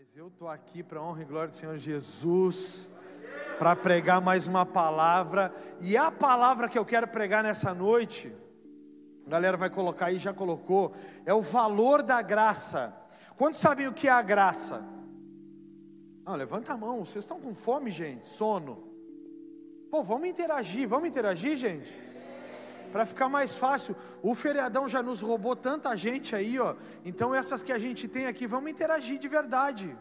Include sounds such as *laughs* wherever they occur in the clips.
Mas eu estou aqui para honra e glória do Senhor Jesus, para pregar mais uma palavra, e a palavra que eu quero pregar nessa noite, a galera vai colocar aí, já colocou, é o valor da graça. Quantos sabem o que é a graça? Levanta a mão, vocês estão com fome, gente? Sono. Pô, vamos interagir, vamos interagir, gente? Para ficar mais fácil. O feriadão já nos roubou tanta gente aí, ó. Então essas que a gente tem aqui, vamos interagir de verdade.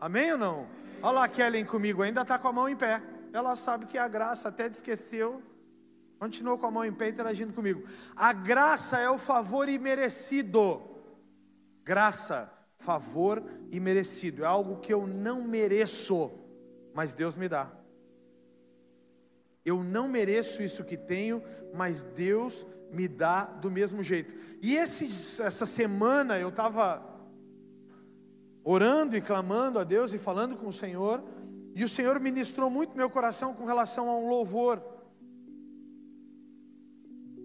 Amém ou não? Olha lá a Kellen comigo, ainda está com a mão em pé. Ela sabe que é a graça, até esqueceu. Continuou com a mão em pé interagindo comigo. A graça é o favor imerecido. Graça, favor imerecido. É algo que eu não mereço, mas Deus me dá. Eu não mereço isso que tenho, mas Deus me dá do mesmo jeito. E esse, essa semana eu estava orando e clamando a Deus e falando com o Senhor, e o Senhor ministrou muito meu coração com relação a um louvor.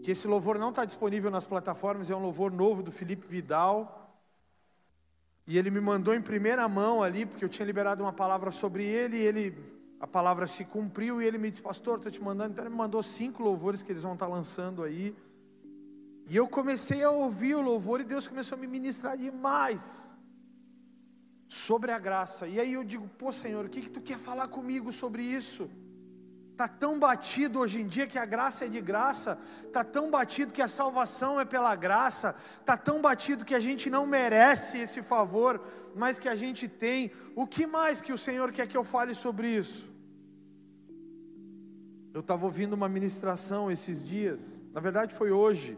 Que esse louvor não está disponível nas plataformas, é um louvor novo do Felipe Vidal. E ele me mandou em primeira mão ali, porque eu tinha liberado uma palavra sobre ele, e ele a palavra se cumpriu e ele me disse, pastor, estou te mandando. Então ele me mandou cinco louvores que eles vão estar lançando aí. E eu comecei a ouvir o louvor e Deus começou a me ministrar demais sobre a graça. E aí eu digo, pô Senhor, o que, que tu quer falar comigo sobre isso? Está tão batido hoje em dia que a graça é de graça, está tão batido que a salvação é pela graça, está tão batido que a gente não merece esse favor, mas que a gente tem. O que mais que o Senhor quer que eu fale sobre isso? Eu estava ouvindo uma ministração esses dias, na verdade foi hoje,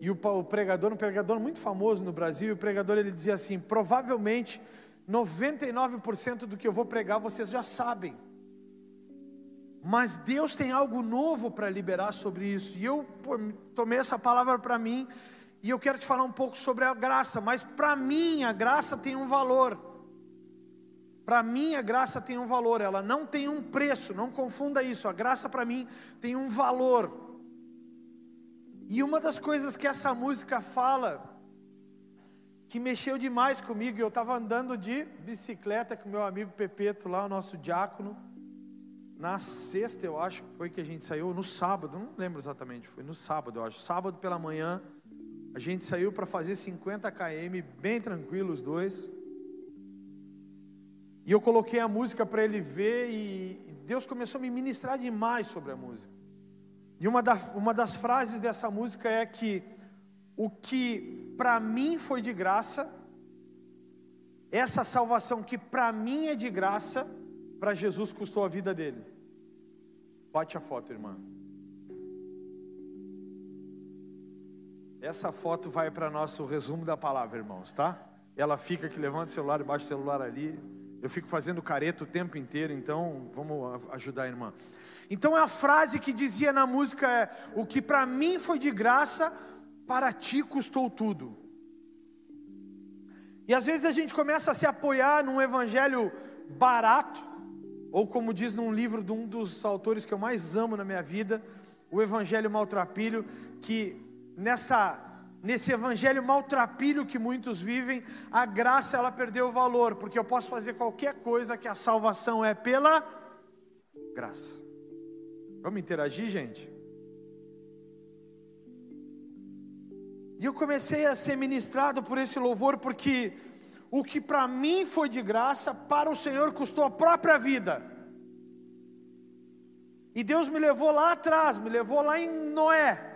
e o, pregador, um pregador muito famoso no Brasil, o pregador ele dizia assim: provavelmente 99% do que eu vou pregar vocês já sabem mas Deus tem algo novo para liberar sobre isso. E eu tomei essa palavra para mim, e eu quero te falar um pouco sobre a graça, mas para mim a graça tem um valor. Para mim a graça tem um valor, ela não tem um preço, não confunda isso. A graça para mim tem um valor. E uma das coisas que essa música fala, que mexeu demais comigo, eu estava andando de bicicleta com meu amigo Pepeto lá, o nosso diácono na sexta, eu acho, foi que a gente saiu, no sábado, não lembro exatamente, foi no sábado, eu acho. Sábado pela manhã, a gente saiu para fazer 50 km, bem tranquilo os dois. E eu coloquei a música para ele ver e Deus começou a me ministrar demais sobre a música. E uma, da, uma das frases dessa música é que o que para mim foi de graça, essa salvação que para mim é de graça, para Jesus custou a vida dele. Bate a foto, irmã. Essa foto vai para nosso resumo da palavra, irmãos, tá? Ela fica que levanta o celular e baixa o celular ali. Eu fico fazendo careta o tempo inteiro, então vamos ajudar a irmã. Então a frase que dizia na música é: O que para mim foi de graça, para ti custou tudo. E às vezes a gente começa a se apoiar num evangelho barato, ou como diz num livro de um dos autores que eu mais amo na minha vida, o Evangelho Maltrapilho, que nessa nesse evangelho maltrapilho que muitos vivem, a graça ela perdeu o valor, porque eu posso fazer qualquer coisa que a salvação é pela graça. Vamos interagir, gente? E eu comecei a ser ministrado por esse louvor porque o que para mim foi de graça, para o Senhor custou a própria vida. E Deus me levou lá atrás, me levou lá em Noé.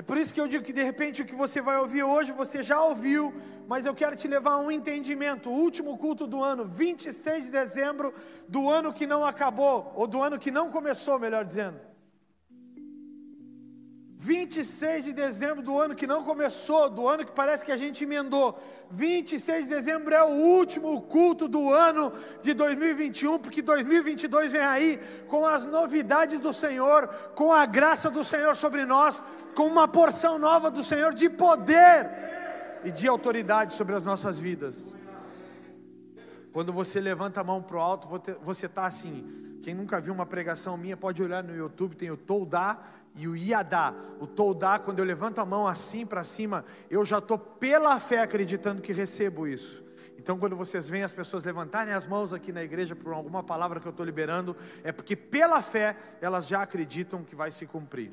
É por isso que eu digo que de repente o que você vai ouvir hoje, você já ouviu, mas eu quero te levar a um entendimento. O último culto do ano, 26 de dezembro do ano que não acabou, ou do ano que não começou, melhor dizendo. 26 de dezembro do ano que não começou, do ano que parece que a gente emendou. 26 de dezembro é o último culto do ano de 2021, porque 2022 vem aí com as novidades do Senhor, com a graça do Senhor sobre nós, com uma porção nova do Senhor de poder e de autoridade sobre as nossas vidas. Quando você levanta a mão para o alto, você está assim: Quem nunca viu uma pregação minha pode olhar no YouTube, tem o Toldá e o Iadá. O Toldá, quando eu levanto a mão assim para cima, eu já estou pela fé acreditando que recebo isso. Então, quando vocês veem as pessoas levantarem as mãos aqui na igreja por alguma palavra que eu estou liberando, é porque pela fé elas já acreditam que vai se cumprir.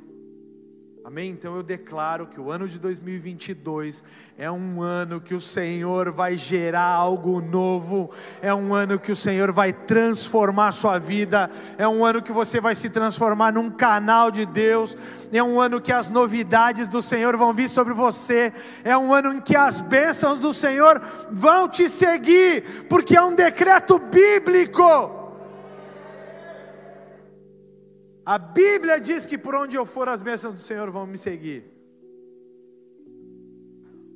Amém? Então eu declaro que o ano de 2022 é um ano que o Senhor vai gerar algo novo, é um ano que o Senhor vai transformar a sua vida, é um ano que você vai se transformar num canal de Deus, é um ano que as novidades do Senhor vão vir sobre você, é um ano em que as bênçãos do Senhor vão te seguir, porque é um decreto bíblico. A Bíblia diz que por onde eu for, as bênçãos do Senhor vão me seguir.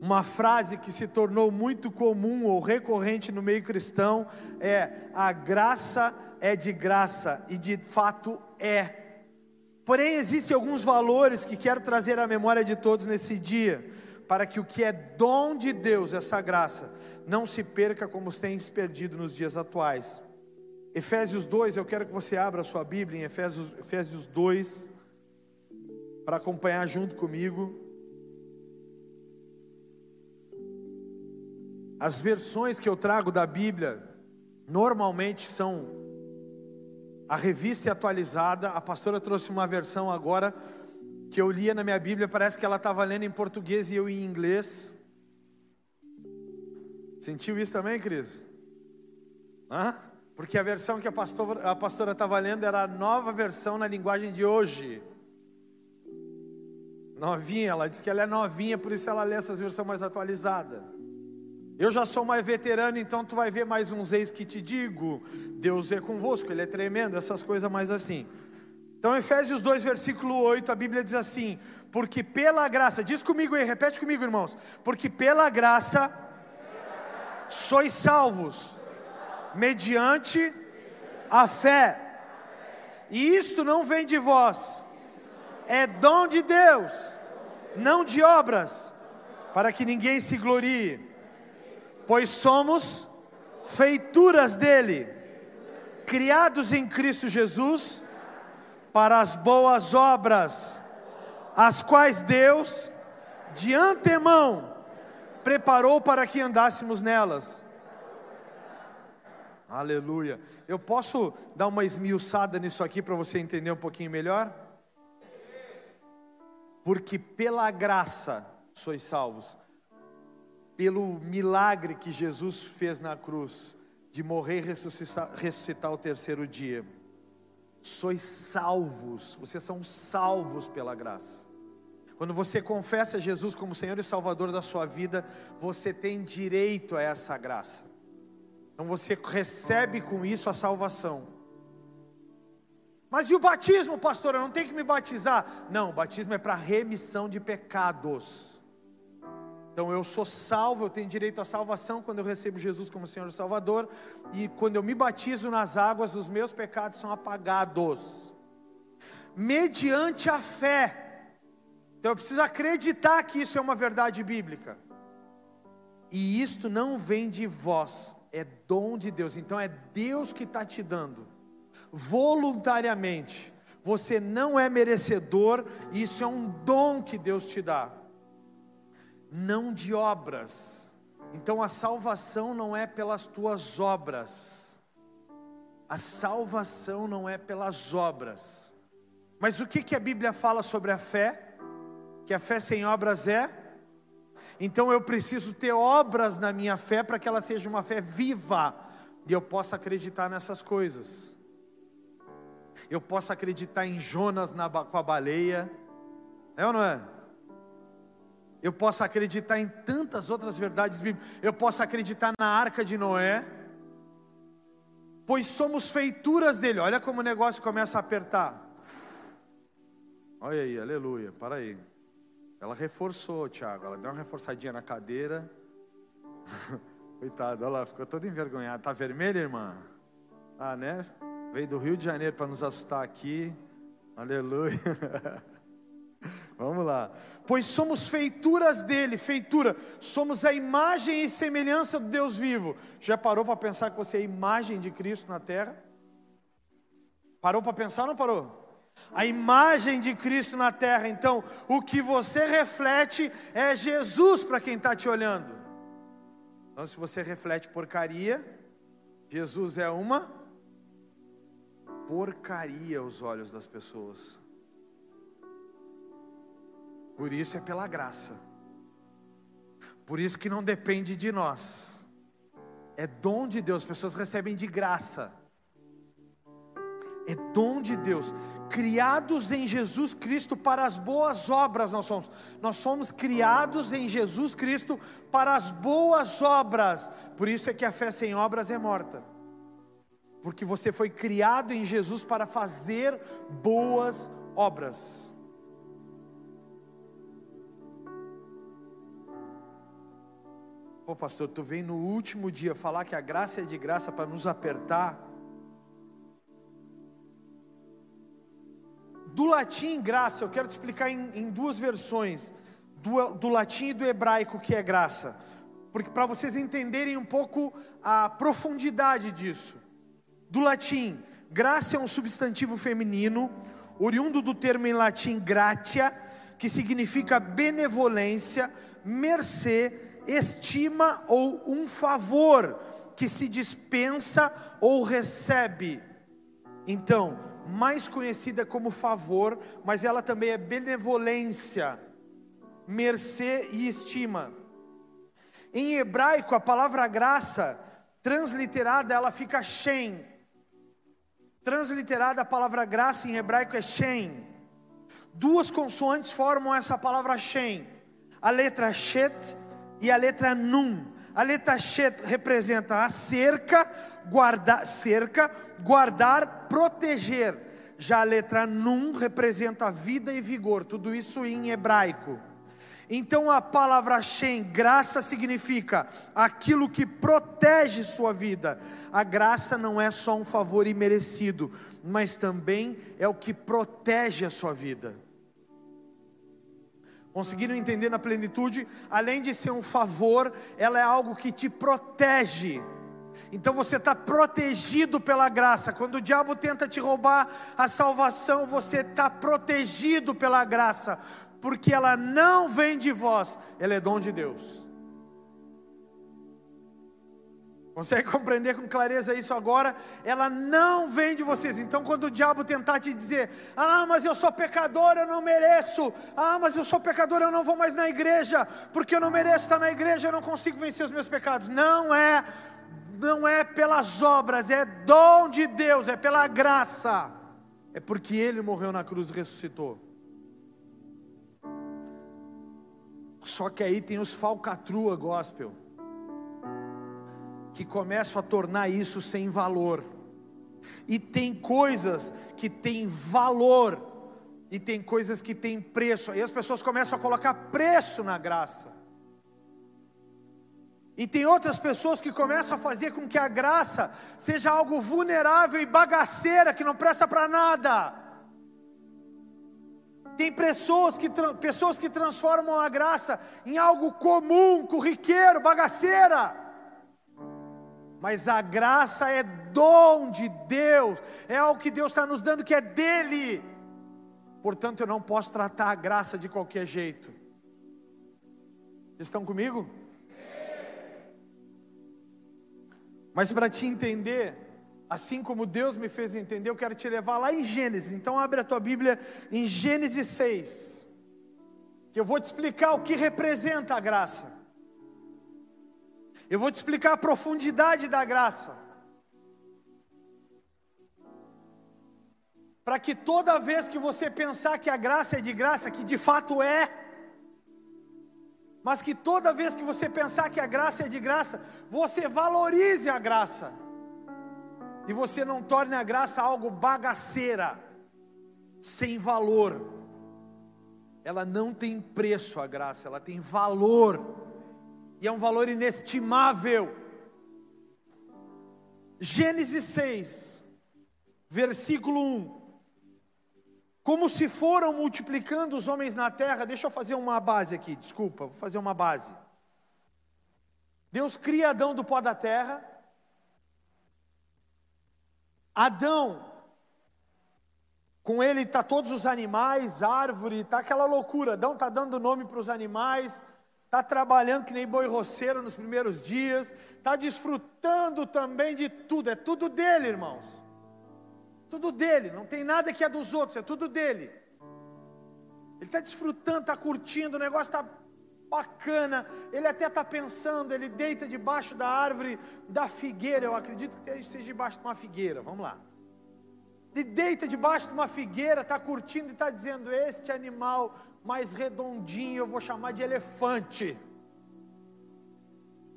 Uma frase que se tornou muito comum ou recorrente no meio cristão é: a graça é de graça, e de fato é. Porém, existem alguns valores que quero trazer à memória de todos nesse dia, para que o que é dom de Deus, essa graça, não se perca como tem se perdido nos dias atuais. Efésios 2, eu quero que você abra a sua Bíblia em Efésios, Efésios 2, para acompanhar junto comigo. As versões que eu trago da Bíblia, normalmente são a revista atualizada. A pastora trouxe uma versão agora que eu lia na minha Bíblia, parece que ela estava lendo em português e eu em inglês. Sentiu isso também, Cris? Hã? Porque a versão que a pastora a pastora estava lendo era a nova versão na linguagem de hoje. Novinha, ela disse que ela é novinha, por isso ela lê essas versões mais atualizadas. Eu já sou mais veterano, então tu vai ver mais uns ex que te digo. Deus é convosco, Ele é tremendo, essas coisas mais assim. Então, Efésios 2, versículo 8, a Bíblia diz assim: Porque pela graça, diz comigo aí, repete comigo, irmãos. Porque pela graça sois salvos mediante a fé. E isto não vem de vós, é dom de Deus, não de obras, para que ninguém se glorie, pois somos feituras dele, criados em Cristo Jesus para as boas obras, as quais Deus de antemão preparou para que andássemos nelas. Aleluia. Eu posso dar uma esmiuçada nisso aqui para você entender um pouquinho melhor? Porque pela graça sois salvos, pelo milagre que Jesus fez na cruz, de morrer e ressuscitar, ressuscitar o terceiro dia, sois salvos, vocês são salvos pela graça. Quando você confessa Jesus como Senhor e Salvador da sua vida, você tem direito a essa graça. Então você recebe com isso a salvação. Mas e o batismo, pastor? Eu não tenho que me batizar. Não, o batismo é para remissão de pecados. Então eu sou salvo, eu tenho direito à salvação quando eu recebo Jesus como Senhor e Salvador. E quando eu me batizo nas águas, os meus pecados são apagados. Mediante a fé. Então eu preciso acreditar que isso é uma verdade bíblica. E isto não vem de vós, é dom de Deus. Então é Deus que está te dando, voluntariamente. Você não é merecedor, isso é um dom que Deus te dá, não de obras. Então a salvação não é pelas tuas obras, a salvação não é pelas obras. Mas o que, que a Bíblia fala sobre a fé? Que a fé sem obras é então eu preciso ter obras na minha fé para que ela seja uma fé viva e eu possa acreditar nessas coisas. Eu possa acreditar em Jonas na, com a baleia, é ou não é? Eu posso acreditar em tantas outras verdades bíblicas. Eu posso acreditar na arca de Noé, pois somos feituras dele. Olha como o negócio começa a apertar. Olha aí, aleluia. Para aí. Ela reforçou, Tiago. Ela deu uma reforçadinha na cadeira. *laughs* Coitada, olha lá, ficou toda envergonhada. Tá vermelha, irmã? Ah, né? Veio do Rio de Janeiro para nos assustar aqui. Aleluia. *laughs* Vamos lá. Pois somos feituras dele, feitura. Somos a imagem e semelhança do Deus vivo. Já parou para pensar que você é a imagem de Cristo na terra? Parou para pensar ou não parou? A imagem de Cristo na terra, então, o que você reflete é Jesus para quem está te olhando. Então, se você reflete porcaria, Jesus é uma porcaria aos olhos das pessoas. Por isso é pela graça. Por isso que não depende de nós. É dom de Deus, as pessoas recebem de graça. É dom de Deus, criados em Jesus Cristo para as boas obras nós somos. Nós somos criados em Jesus Cristo para as boas obras. Por isso é que a fé sem obras é morta. Porque você foi criado em Jesus para fazer boas obras. Pô, pastor, tu vem no último dia falar que a graça é de graça para nos apertar. Latim graça, eu quero te explicar em, em duas versões, do, do latim e do hebraico que é graça, porque para vocês entenderem um pouco a profundidade disso. Do latim, graça é um substantivo feminino, oriundo do termo em latim gratia, que significa benevolência, mercê, estima ou um favor que se dispensa ou recebe. Então, mais conhecida como favor, mas ela também é benevolência, mercê e estima. Em hebraico, a palavra graça, transliterada, ela fica shem, Transliterada a palavra graça em hebraico é Shem. Duas consoantes formam essa palavra Shem. A letra Shet e a letra Nun. A letra Shet representa a cerca, guardar, cerca, guardar, proteger. Já a letra Nun representa vida e vigor. Tudo isso em hebraico. Então a palavra Shem, graça significa aquilo que protege sua vida. A graça não é só um favor imerecido, mas também é o que protege a sua vida. Conseguiram entender na plenitude? Além de ser um favor, ela é algo que te protege. Então você está protegido pela graça. Quando o diabo tenta te roubar a salvação, você está protegido pela graça porque ela não vem de vós, ela é dom de Deus. Consegue *laughs* compreender com clareza isso agora? Ela não vem de vocês. Então, quando o diabo tentar te dizer: Ah, mas eu sou pecador, eu não mereço. Ah, mas eu sou pecador, eu não vou mais na igreja, porque eu não mereço estar na igreja, eu não consigo vencer os meus pecados. Não é, não é pelas obras, é dom de Deus, é pela graça. É porque Ele morreu na cruz e ressuscitou. Só que aí tem os falcatrua gospel, que começam a tornar isso sem valor. E tem coisas que têm valor, e tem coisas que têm preço. Aí as pessoas começam a colocar preço na graça. E tem outras pessoas que começam a fazer com que a graça seja algo vulnerável e bagaceira, que não presta para nada. Tem pessoas que, pessoas que transformam a graça em algo comum, corriqueiro, bagaceira. Mas a graça é dom de Deus, é algo que Deus está nos dando que é dele. Portanto, eu não posso tratar a graça de qualquer jeito. Estão comigo? Mas para te entender, assim como Deus me fez entender, eu quero te levar lá em Gênesis. Então abre a tua Bíblia em Gênesis 6. Que eu vou te explicar o que representa a graça. Eu vou te explicar a profundidade da graça. Para que toda vez que você pensar que a graça é de graça, que de fato é, mas que toda vez que você pensar que a graça é de graça, você valorize a graça e você não torne a graça algo bagaceira, sem valor. Ela não tem preço a graça, ela tem valor, e é um valor inestimável. Gênesis 6, versículo 1. Como se foram multiplicando os homens na terra, deixa eu fazer uma base aqui, desculpa, vou fazer uma base. Deus cria Adão do pó da terra, Adão Com ele tá todos os animais, árvore, tá aquela loucura. Adão tá dando nome para os animais, tá trabalhando que nem boi roceiro nos primeiros dias, tá desfrutando também de tudo. É tudo dele, irmãos. Tudo dele. Não tem nada que é dos outros. É tudo dele. Ele está desfrutando, está curtindo, o negócio está bacana. Ele até está pensando, ele deita debaixo da árvore da figueira. Eu acredito que esteja debaixo de uma figueira. Vamos lá. Ele deita debaixo de uma figueira, está curtindo e está dizendo: Este animal mais redondinho eu vou chamar de elefante.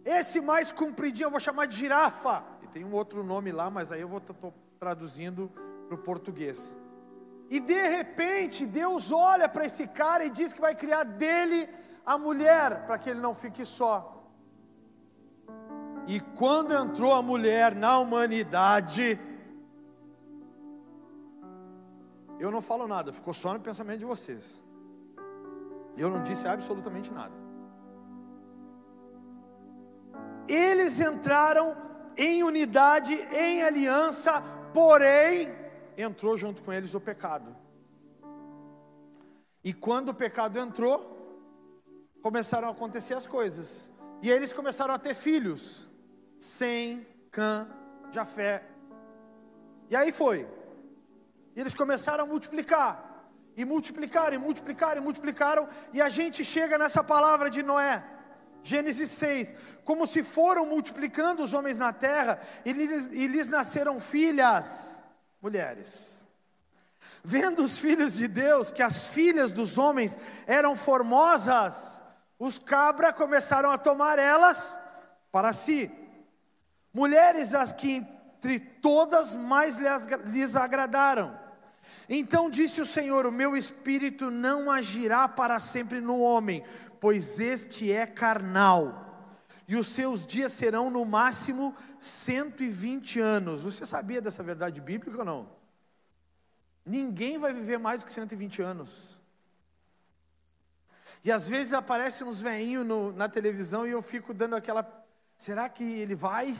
Esse mais compridinho eu vou chamar de girafa. E tem um outro nome lá, mas aí eu vou traduzindo para o português. E de repente Deus olha para esse cara e diz que vai criar dele a mulher, para que ele não fique só. E quando entrou a mulher na humanidade, eu não falo nada, ficou só no pensamento de vocês. Eu não disse absolutamente nada. Eles entraram em unidade, em aliança, porém, entrou junto com eles o pecado. E quando o pecado entrou, começaram a acontecer as coisas. E eles começaram a ter filhos. Sem, Cã, Jafé. E aí foi. E eles começaram a multiplicar. E multiplicaram, e multiplicaram, e multiplicaram. E a gente chega nessa palavra de Noé. Gênesis 6, como se foram multiplicando os homens na terra, e lhes, e lhes nasceram filhas, mulheres. Vendo os filhos de Deus que as filhas dos homens eram formosas, os cabra começaram a tomar elas para si. Mulheres as que entre todas mais lhes agradaram. Então disse o Senhor: O meu espírito não agirá para sempre no homem, pois este é carnal, e os seus dias serão no máximo 120 anos. Você sabia dessa verdade bíblica ou não? Ninguém vai viver mais que 120 anos. E às vezes aparece uns veinhos na televisão e eu fico dando aquela. Será que ele vai?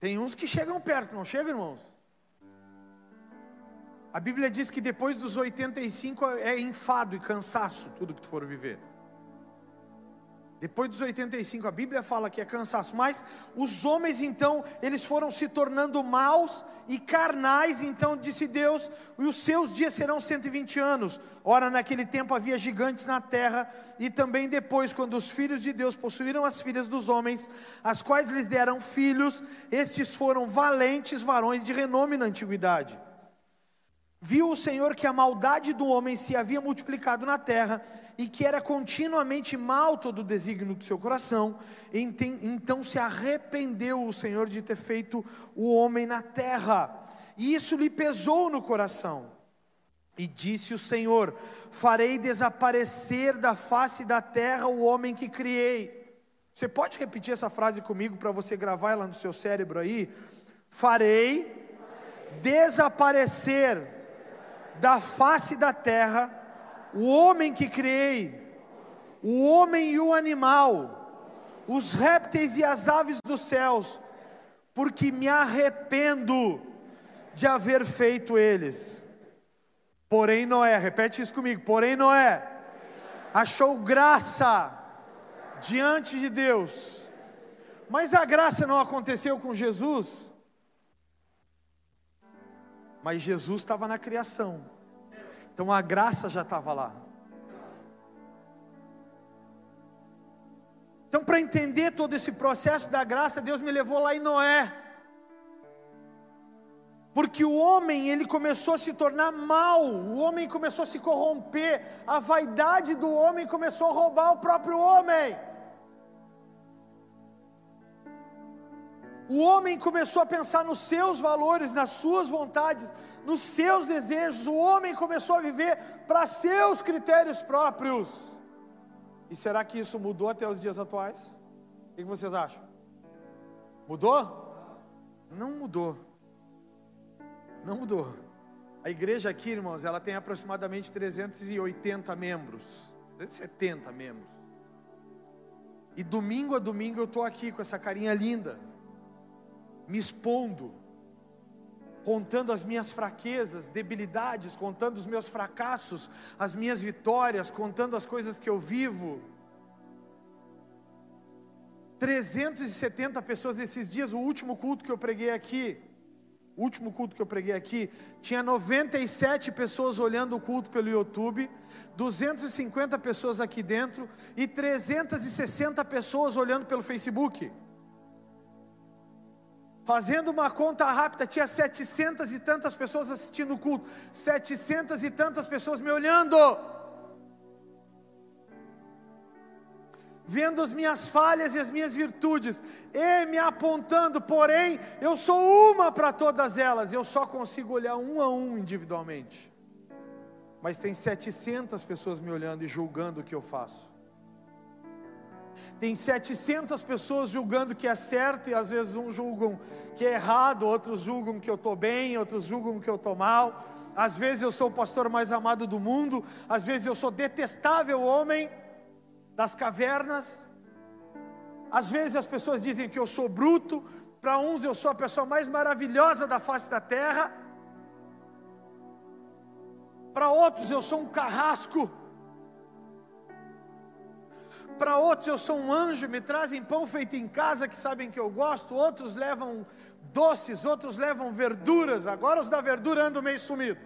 Tem uns que chegam perto, não chegam, irmãos? A Bíblia diz que depois dos 85 é enfado e cansaço tudo que tu for viver. Depois dos 85, a Bíblia fala que é cansaço, mas os homens então, eles foram se tornando maus e carnais, então disse Deus, e os seus dias serão 120 anos. Ora, naquele tempo havia gigantes na terra, e também depois, quando os filhos de Deus possuíram as filhas dos homens, as quais lhes deram filhos, estes foram valentes varões de renome na antiguidade. Viu o Senhor que a maldade do homem se havia multiplicado na terra, e que era continuamente mal todo o desígnio do seu coração, então se arrependeu o Senhor de ter feito o homem na terra, e isso lhe pesou no coração. E disse o Senhor: Farei desaparecer da face da terra o homem que criei. Você pode repetir essa frase comigo para você gravar ela no seu cérebro aí? Farei desaparecer da face da terra o homem que criei, o homem e o animal, os répteis e as aves dos céus, porque me arrependo de haver feito eles. Porém, Noé, repete isso comigo, porém, Noé, achou graça diante de Deus, mas a graça não aconteceu com Jesus, mas Jesus estava na criação. Então a graça já estava lá. Então, para entender todo esse processo da graça, Deus me levou lá em Noé. Porque o homem, ele começou a se tornar mal, o homem começou a se corromper, a vaidade do homem começou a roubar o próprio homem. O homem começou a pensar nos seus valores, nas suas vontades, nos seus desejos. O homem começou a viver para seus critérios próprios. E será que isso mudou até os dias atuais? O que vocês acham? Mudou? Não mudou. Não mudou. A igreja aqui, irmãos, ela tem aproximadamente 380 membros, 370 membros. E domingo a domingo eu estou aqui com essa carinha linda me expondo. contando as minhas fraquezas, debilidades, contando os meus fracassos, as minhas vitórias, contando as coisas que eu vivo. 370 pessoas esses dias, o último culto que eu preguei aqui, o último culto que eu preguei aqui, tinha 97 pessoas olhando o culto pelo YouTube, 250 pessoas aqui dentro e 360 pessoas olhando pelo Facebook. Fazendo uma conta rápida, tinha 700 e tantas pessoas assistindo o culto, 700 e tantas pessoas me olhando, vendo as minhas falhas e as minhas virtudes, e me apontando, porém, eu sou uma para todas elas, eu só consigo olhar um a um individualmente, mas tem 700 pessoas me olhando e julgando o que eu faço. Tem 700 pessoas julgando que é certo e às vezes uns julgam que é errado, outros julgam que eu estou bem, outros julgam que eu estou mal. Às vezes eu sou o pastor mais amado do mundo, às vezes eu sou detestável homem das cavernas. Às vezes as pessoas dizem que eu sou bruto, para uns eu sou a pessoa mais maravilhosa da face da terra. Para outros eu sou um carrasco para outros eu sou um anjo, me trazem pão feito em casa que sabem que eu gosto, outros levam doces, outros levam verduras, agora os da verdura andam meio sumido.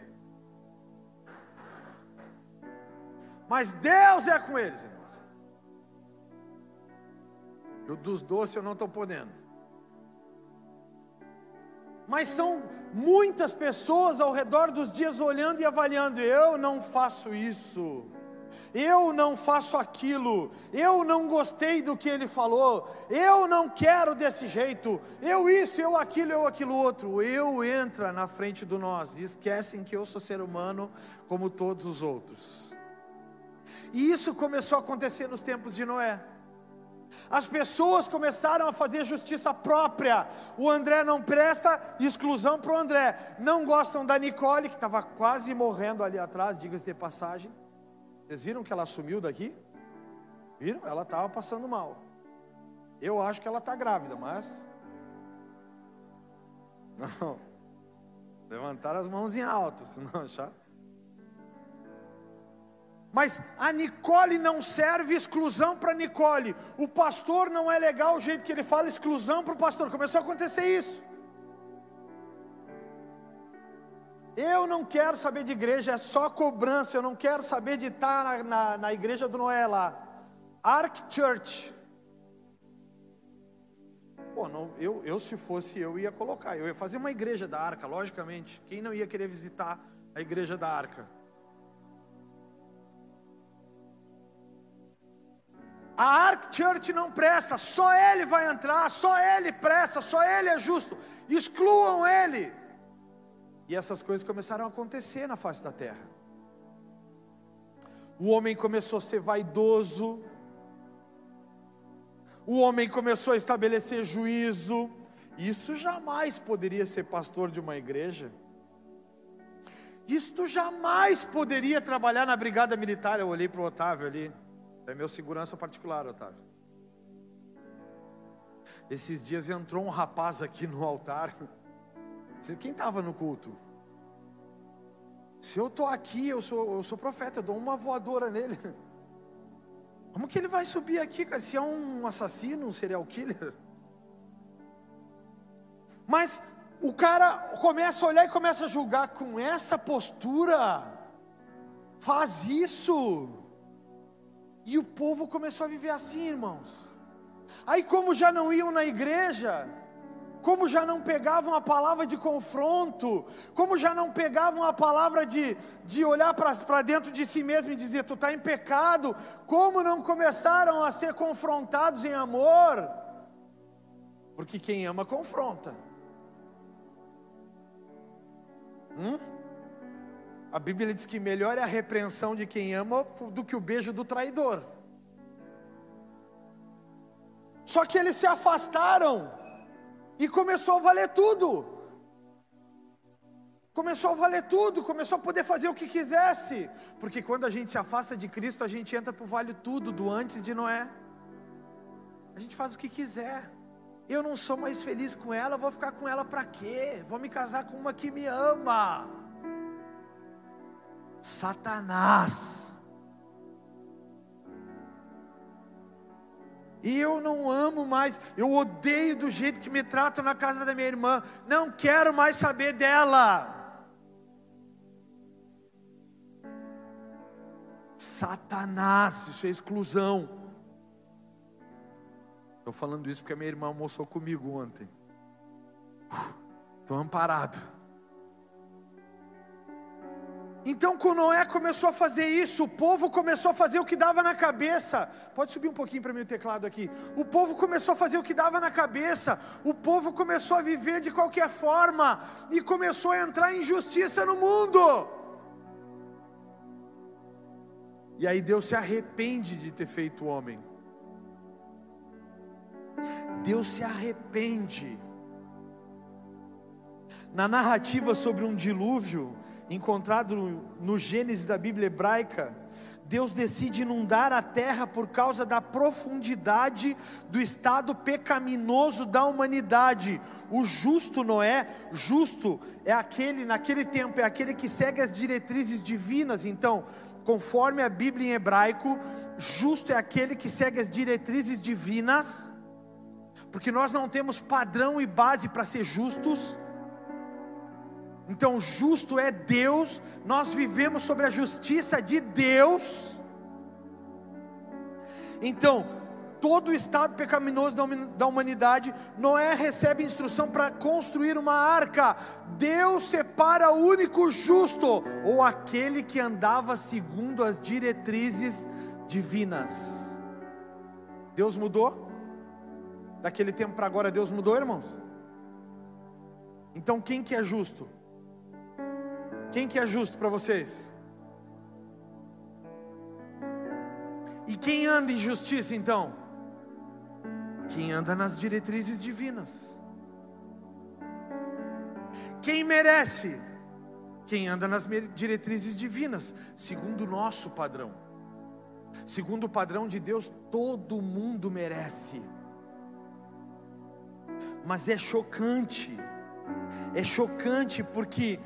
Mas Deus é com eles, irmãos. E o dos doces eu não estou podendo. Mas são muitas pessoas ao redor dos dias olhando e avaliando. Eu não faço isso eu não faço aquilo, eu não gostei do que ele falou, eu não quero desse jeito, eu isso, eu aquilo, eu aquilo outro. Eu entra na frente do nós e esquecem que eu sou ser humano como todos os outros. E isso começou a acontecer nos tempos de Noé. As pessoas começaram a fazer justiça própria. O André não presta, exclusão para o André. Não gostam da Nicole, que estava quase morrendo ali atrás, diga-se de passagem. Vocês viram que ela sumiu daqui? Viram? Ela estava passando mal. Eu acho que ela está grávida, mas. *laughs* Não. Levantar as mãos em alto, senão achar. Mas a Nicole não serve exclusão para Nicole. O pastor não é legal o jeito que ele fala exclusão para o pastor. Começou a acontecer isso. Eu não quero saber de igreja, é só cobrança. Eu não quero saber de estar na, na, na igreja do Noé lá. Ark Church. Pô, não, eu, eu, se fosse eu, ia colocar. Eu ia fazer uma igreja da arca, logicamente. Quem não ia querer visitar a igreja da arca? A Ark Church não presta, só ele vai entrar, só ele presta, só ele é justo. Excluam ele. E essas coisas começaram a acontecer na face da terra. O homem começou a ser vaidoso, o homem começou a estabelecer juízo. Isso jamais poderia ser pastor de uma igreja. Isto jamais poderia trabalhar na brigada militar. Eu olhei para o Otávio ali, é meu segurança particular, Otávio. Esses dias entrou um rapaz aqui no altar. Quem estava no culto? Se eu estou aqui, eu sou, eu sou profeta, eu dou uma voadora nele. *laughs* Como que ele vai subir aqui, cara? Se é um assassino, um serial killer? Mas o cara começa a olhar e começa a julgar com essa postura. Faz isso. E o povo começou a viver assim, irmãos. Aí, como já não iam na igreja, como já não pegavam a palavra de confronto, como já não pegavam a palavra de, de olhar para dentro de si mesmo e dizer: Tu está em pecado, como não começaram a ser confrontados em amor? Porque quem ama confronta. Hum? A Bíblia diz que melhor é a repreensão de quem ama do que o beijo do traidor. Só que eles se afastaram e começou a valer tudo. Começou a valer tudo, começou a poder fazer o que quisesse. Porque quando a gente se afasta de Cristo, a gente entra para o vale tudo do antes de Noé. A gente faz o que quiser. Eu não sou mais feliz com ela, vou ficar com ela para quê? Vou me casar com uma que me ama. Satanás. E eu não amo mais, eu odeio do jeito que me tratam na casa da minha irmã, não quero mais saber dela. Satanás, isso é exclusão. Estou falando isso porque a minha irmã almoçou comigo ontem. Estou amparado. Então, quando Noé começou a fazer isso, o povo começou a fazer o que dava na cabeça. Pode subir um pouquinho para mim o teclado aqui. O povo começou a fazer o que dava na cabeça. O povo começou a viver de qualquer forma e começou a entrar em injustiça no mundo. E aí Deus se arrepende de ter feito o homem. Deus se arrepende. Na narrativa sobre um dilúvio, encontrado no Gênesis da Bíblia hebraica, Deus decide inundar a terra por causa da profundidade do estado pecaminoso da humanidade. O justo Noé, justo é aquele, naquele tempo, é aquele que segue as diretrizes divinas. Então, conforme a Bíblia em hebraico, justo é aquele que segue as diretrizes divinas, porque nós não temos padrão e base para ser justos. Então, justo é Deus, nós vivemos sobre a justiça de Deus. Então, todo o estado pecaminoso da humanidade, Noé recebe instrução para construir uma arca. Deus separa o único justo, ou aquele que andava segundo as diretrizes divinas. Deus mudou? Daquele tempo para agora, Deus mudou, irmãos? Então, quem que é justo? Quem que é justo para vocês? E quem anda em justiça então? Quem anda nas diretrizes divinas. Quem merece? Quem anda nas diretrizes divinas, segundo o nosso padrão. Segundo o padrão de Deus, todo mundo merece. Mas é chocante. É chocante porque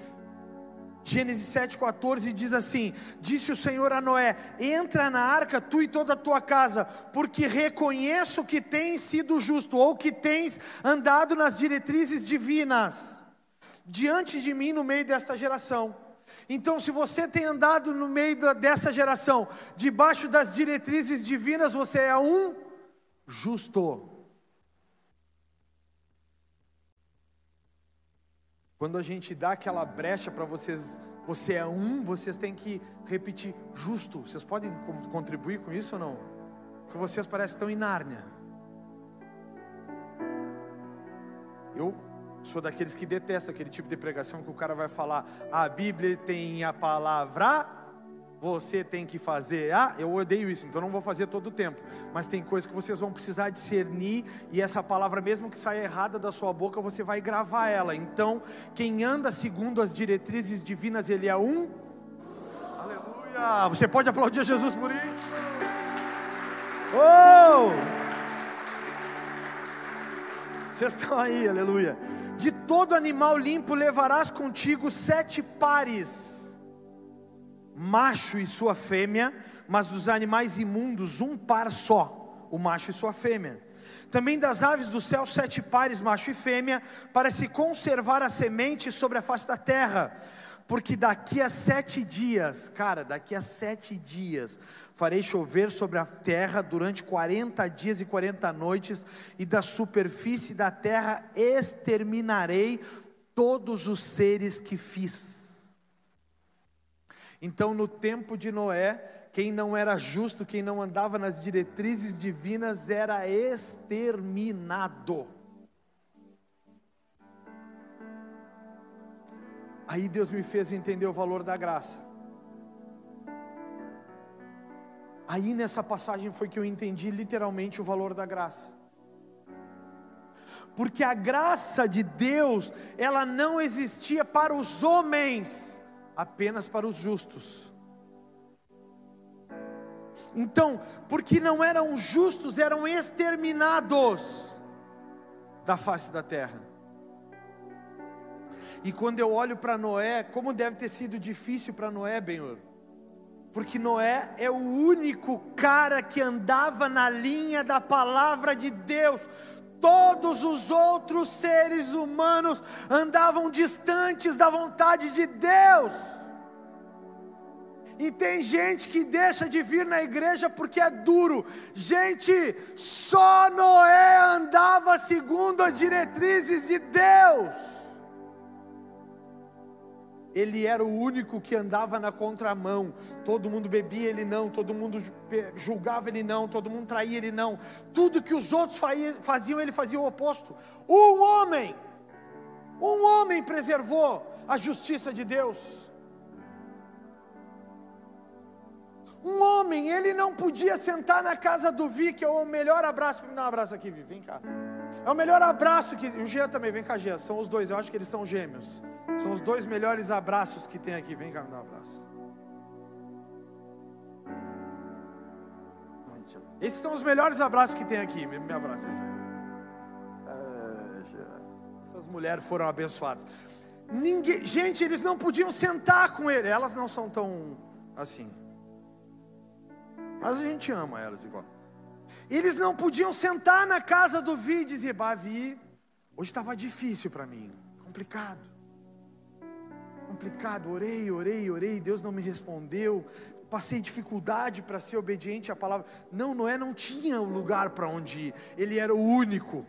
Gênesis 7,14 diz assim: Disse o Senhor a Noé: Entra na arca, tu e toda a tua casa, porque reconheço que tens sido justo, ou que tens andado nas diretrizes divinas, diante de mim no meio desta geração. Então, se você tem andado no meio dessa geração, debaixo das diretrizes divinas, você é um justo. Quando a gente dá aquela brecha para vocês, você é um, vocês têm que repetir justo. Vocês podem contribuir com isso ou não? Porque vocês parecem tão em Nárnia. Eu sou daqueles que detestam aquele tipo de pregação que o cara vai falar: a Bíblia tem a palavra você tem que fazer. Ah, eu odeio isso, então não vou fazer todo o tempo. Mas tem coisas que vocês vão precisar discernir, e essa palavra, mesmo que saia errada da sua boca, você vai gravar ela. Então, quem anda segundo as diretrizes divinas, ele é um. Aleluia! Você pode aplaudir Jesus por isso? Oh! Vocês estão aí, aleluia. De todo animal limpo levarás contigo sete pares macho e sua fêmea, mas dos animais imundos um par só, o macho e sua fêmea. Também das aves do céu sete pares, macho e fêmea, para se conservar a semente sobre a face da terra. Porque daqui a sete dias, cara, daqui a sete dias, farei chover sobre a terra durante quarenta dias e quarenta noites, e da superfície da terra exterminarei todos os seres que fiz. Então, no tempo de Noé, quem não era justo, quem não andava nas diretrizes divinas, era exterminado. Aí Deus me fez entender o valor da graça. Aí nessa passagem foi que eu entendi literalmente o valor da graça. Porque a graça de Deus, ela não existia para os homens, apenas para os justos. Então, porque não eram justos, eram exterminados. da face da terra. E quando eu olho para Noé, como deve ter sido difícil para Noé, Benhor? Porque Noé é o único cara que andava na linha da palavra de Deus. Todos os outros seres humanos andavam distantes da vontade de Deus. E tem gente que deixa de vir na igreja porque é duro. Gente, só Noé andava segundo as diretrizes de Deus. Ele era o único que andava na contramão. Todo mundo bebia, ele não. Todo mundo julgava, ele não. Todo mundo traía, ele não. Tudo que os outros faziam, ele fazia o oposto. Um homem, um homem preservou a justiça de Deus. Um homem, ele não podia sentar na casa do Vi, que é o melhor abraço. Um abraço aqui, Vi, vem cá. É o melhor abraço que. O Jean também, vem cá, Jean. São os dois, eu acho que eles são gêmeos. São os dois melhores abraços que tem aqui. Vem cá me dar um abraço. Esses são os melhores abraços que tem aqui. Me, me abraça. É, Essas mulheres foram abençoadas. Ninguém, gente, eles não podiam sentar com ele. Elas não são tão assim. Mas a gente ama elas igual. Eles não podiam sentar na casa do Vi e dizer: Bavi, hoje estava difícil para mim, complicado. Complicado, orei, orei, orei, Deus não me respondeu, passei dificuldade para ser obediente à palavra. Não, Noé não tinha lugar para onde ir, ele era o único.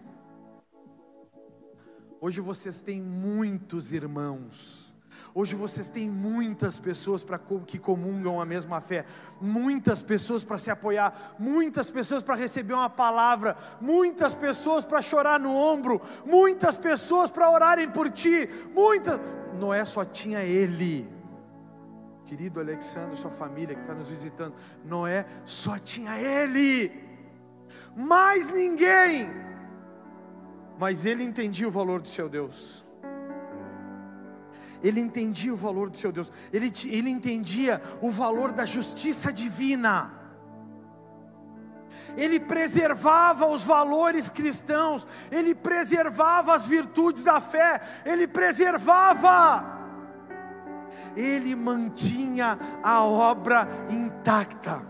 Hoje vocês têm muitos irmãos Hoje vocês têm muitas pessoas para que comungam a mesma fé, muitas pessoas para se apoiar, muitas pessoas para receber uma palavra, muitas pessoas para chorar no ombro, muitas pessoas para orarem por ti, muitas. Noé só tinha ele. Querido Alexandre, sua família que está nos visitando, Noé só tinha ele, mais ninguém, mas ele entendia o valor do seu Deus ele entendia o valor do seu Deus, ele, ele entendia o valor da justiça divina. Ele preservava os valores cristãos, ele preservava as virtudes da fé, ele preservava, ele mantinha a obra intacta.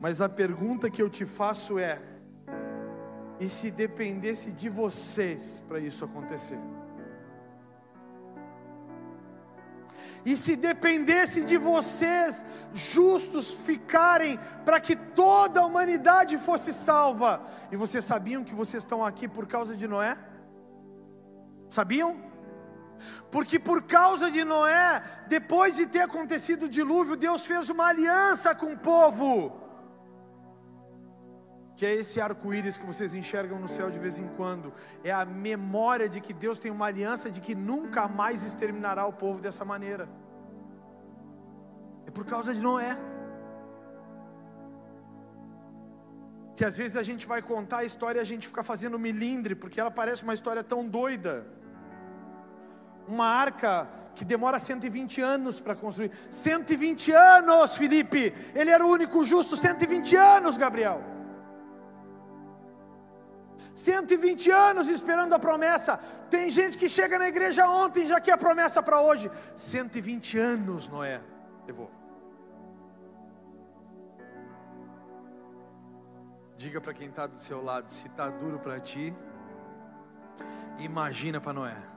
Mas a pergunta que eu te faço é: e se dependesse de vocês para isso acontecer? E se dependesse de vocês, justos, ficarem para que toda a humanidade fosse salva, e vocês sabiam que vocês estão aqui por causa de Noé? Sabiam? Porque por causa de Noé, depois de ter acontecido o dilúvio, Deus fez uma aliança com o povo que é esse arco-íris que vocês enxergam no céu de vez em quando, é a memória de que Deus tem uma aliança de que nunca mais exterminará o povo dessa maneira. É por causa de Noé. Que às vezes a gente vai contar a história e a gente fica fazendo milindre, porque ela parece uma história tão doida. Uma arca que demora 120 anos para construir. 120 anos, Felipe! Ele era o único justo, 120 anos, Gabriel. 120 anos esperando a promessa. Tem gente que chega na igreja ontem já quer a promessa para hoje. 120 anos, Noé levou. Diga para quem está do seu lado, se está duro para ti, imagina para Noé.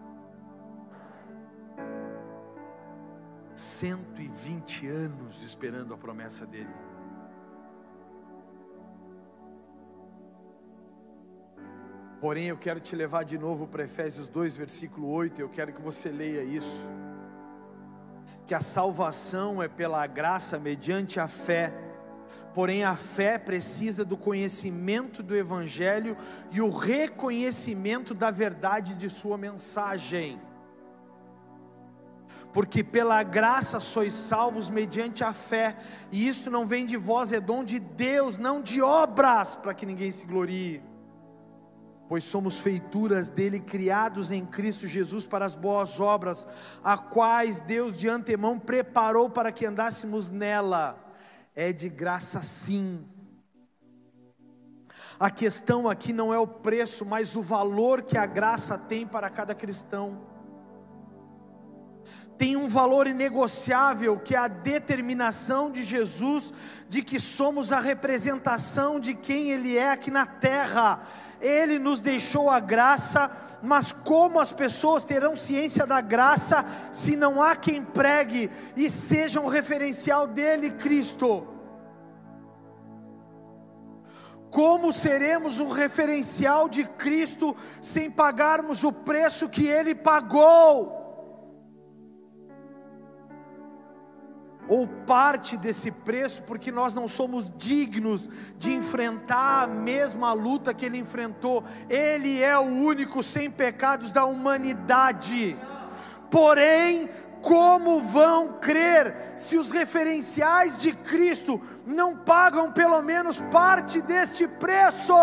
120 anos esperando a promessa dele. Porém, eu quero te levar de novo para Efésios 2, versículo 8. Eu quero que você leia isso. Que a salvação é pela graça mediante a fé. Porém, a fé precisa do conhecimento do Evangelho e o reconhecimento da verdade de Sua mensagem. Porque pela graça sois salvos mediante a fé, e isto não vem de vós, é dom de Deus, não de obras, para que ninguém se glorie pois somos feituras dele, criados em Cristo Jesus para as boas obras, a quais Deus de antemão preparou para que andássemos nela. É de graça sim. A questão aqui não é o preço, mas o valor que a graça tem para cada cristão. Tem um valor inegociável que é a determinação de Jesus de que somos a representação de quem Ele é aqui na terra. Ele nos deixou a graça, mas como as pessoas terão ciência da graça se não há quem pregue e seja um referencial dele, Cristo? Como seremos um referencial de Cristo sem pagarmos o preço que Ele pagou? Ou parte desse preço, porque nós não somos dignos de enfrentar a mesma luta que Ele enfrentou. Ele é o único sem pecados da humanidade. Porém, como vão crer se os referenciais de Cristo não pagam pelo menos parte deste preço?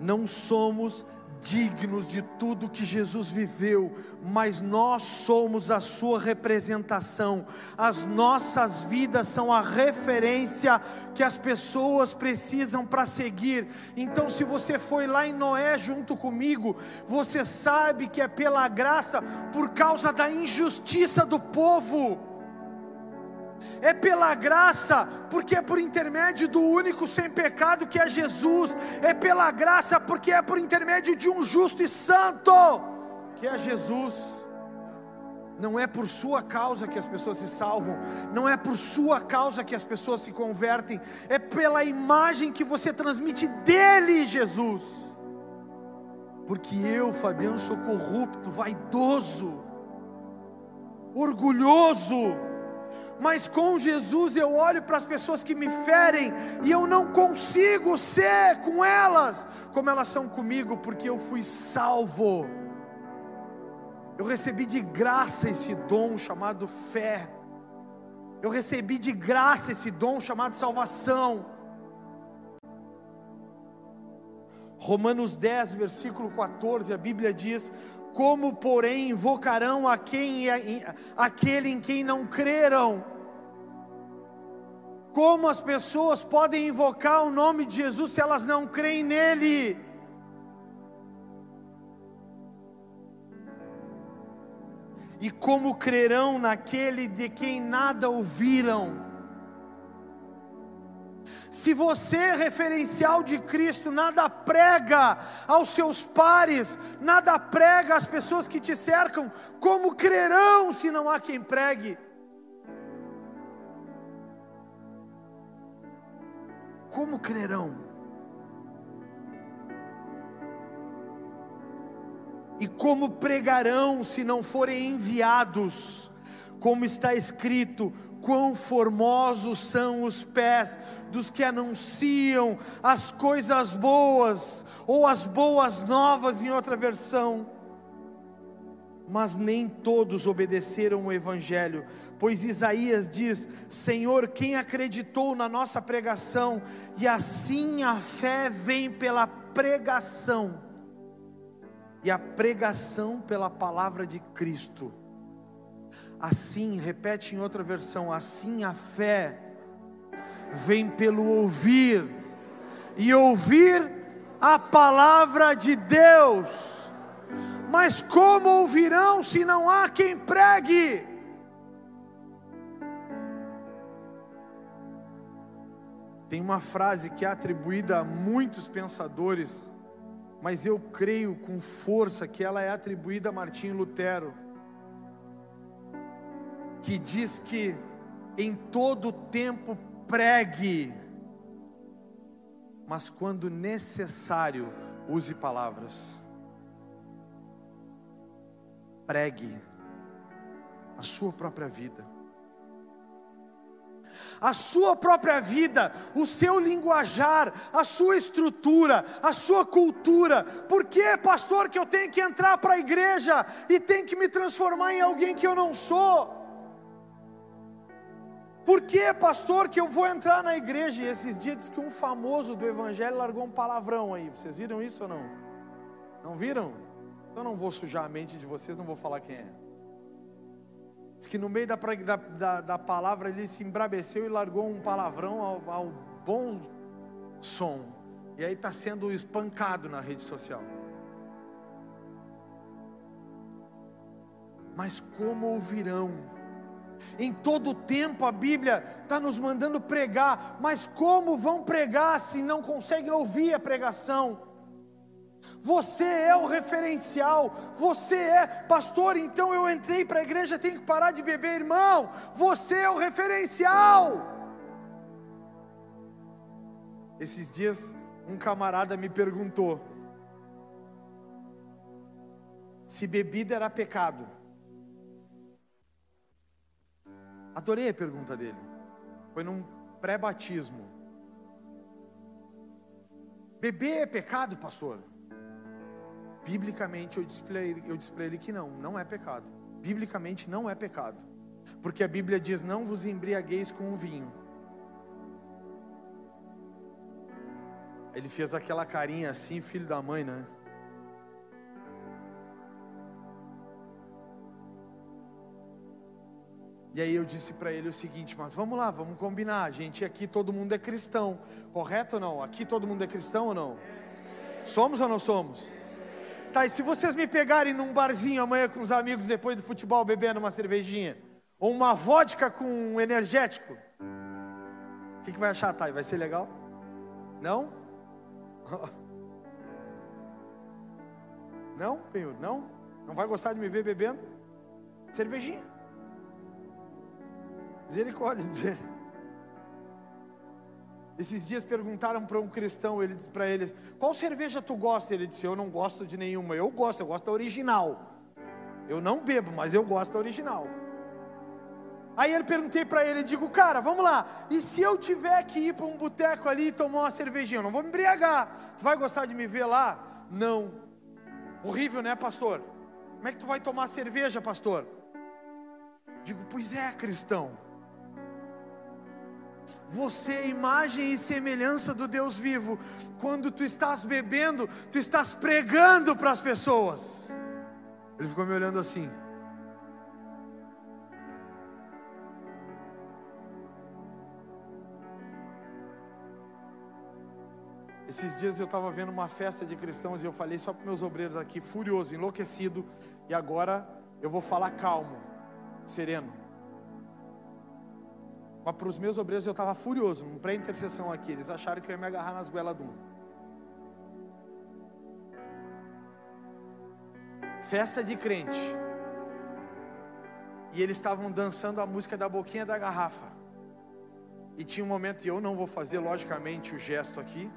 Não somos dignos de tudo que Jesus viveu, mas nós somos a sua representação. As nossas vidas são a referência que as pessoas precisam para seguir. Então, se você foi lá em Noé junto comigo, você sabe que é pela graça, por causa da injustiça do povo é pela graça, porque é por intermédio do único sem pecado que é Jesus, é pela graça, porque é por intermédio de um justo e santo que é Jesus. Não é por sua causa que as pessoas se salvam, não é por sua causa que as pessoas se convertem, é pela imagem que você transmite dele, Jesus. Porque eu, Fabiano, sou corrupto, vaidoso, orgulhoso, mas com Jesus eu olho para as pessoas que me ferem e eu não consigo ser com elas como elas são comigo, porque eu fui salvo. Eu recebi de graça esse dom chamado fé. Eu recebi de graça esse dom chamado salvação. Romanos 10, versículo 14, a Bíblia diz: Como, porém, invocarão a quem, aquele em quem não creram? Como as pessoas podem invocar o nome de Jesus se elas não creem nele? E como crerão naquele de quem nada ouviram? Se você é referencial de Cristo, nada prega aos seus pares, nada prega às pessoas que te cercam, como crerão se não há quem pregue? como crerão? E como pregarão se não forem enviados? Como está escrito: quão formosos são os pés dos que anunciam as coisas boas, ou as boas novas em outra versão mas nem todos obedeceram o Evangelho, pois Isaías diz: Senhor, quem acreditou na nossa pregação, e assim a fé vem pela pregação, e a pregação pela palavra de Cristo. Assim, repete em outra versão: assim a fé vem pelo ouvir, e ouvir a palavra de Deus. Mas como ouvirão se não há quem pregue? Tem uma frase que é atribuída a muitos pensadores, mas eu creio com força que ela é atribuída a Martinho Lutero, que diz que em todo tempo pregue, mas quando necessário, use palavras pregue a sua própria vida. A sua própria vida, o seu linguajar, a sua estrutura, a sua cultura. Por que, pastor, que eu tenho que entrar para a igreja e tenho que me transformar em alguém que eu não sou? Por que, pastor, que eu vou entrar na igreja? E esses dias diz que um famoso do evangelho largou um palavrão aí. Vocês viram isso ou não? Não viram? Eu não vou sujar a mente de vocês, não vou falar quem é. Diz que no meio da, da, da, da palavra ele se embrabeceu e largou um palavrão ao, ao bom som. E aí está sendo espancado na rede social. Mas como ouvirão? Em todo tempo a Bíblia está nos mandando pregar, mas como vão pregar se não conseguem ouvir a pregação? Você é o referencial, você é pastor. Então eu entrei para a igreja, tenho que parar de beber, irmão. Você é o referencial. Esses dias, um camarada me perguntou se bebida era pecado. Adorei a pergunta dele. Foi num pré-batismo. Beber é pecado, pastor? Biblicamente eu disse para ele, ele que não, não é pecado. Biblicamente não é pecado. Porque a Bíblia diz: não vos embriagueis com o vinho. Ele fez aquela carinha assim, filho da mãe, né? E aí eu disse para ele o seguinte, mas vamos lá, vamos combinar. A gente aqui todo mundo é cristão, correto ou não? Aqui todo mundo é cristão ou não? Somos ou não somos? Tá, e se vocês me pegarem num barzinho amanhã com os amigos depois do futebol bebendo uma cervejinha, ou uma vodka com um energético, o que, que vai achar, Thay? Vai ser legal? Não? Não, Penhur? Não? Não vai gostar de me ver bebendo? Cervejinha. Misericórdia dele. Esses dias perguntaram para um cristão, ele disse para eles: "Qual cerveja tu gosta?" Ele disse: "Eu não gosto de nenhuma. Eu gosto, eu gosto da original. Eu não bebo, mas eu gosto da original." Aí ele perguntei para ele, digo: "Cara, vamos lá. E se eu tiver que ir para um boteco ali e tomar uma cervejinha, eu não vou me embriagar. Tu vai gostar de me ver lá?" Não. Horrível, né, pastor? Como é que tu vai tomar cerveja, pastor? Digo: "Pois é, cristão. Você é imagem e semelhança do Deus vivo. Quando tu estás bebendo, tu estás pregando para as pessoas. Ele ficou me olhando assim. Esses dias eu estava vendo uma festa de cristãos e eu falei só para meus obreiros aqui, furioso, enlouquecido, e agora eu vou falar calmo, sereno. Mas para os meus obreiros eu estava furioso, num pré-intercessão aqui. Eles acharam que eu ia me agarrar nas goelas de um. Festa de crente. E eles estavam dançando a música da boquinha da garrafa. E tinha um momento, e eu não vou fazer, logicamente, o gesto aqui,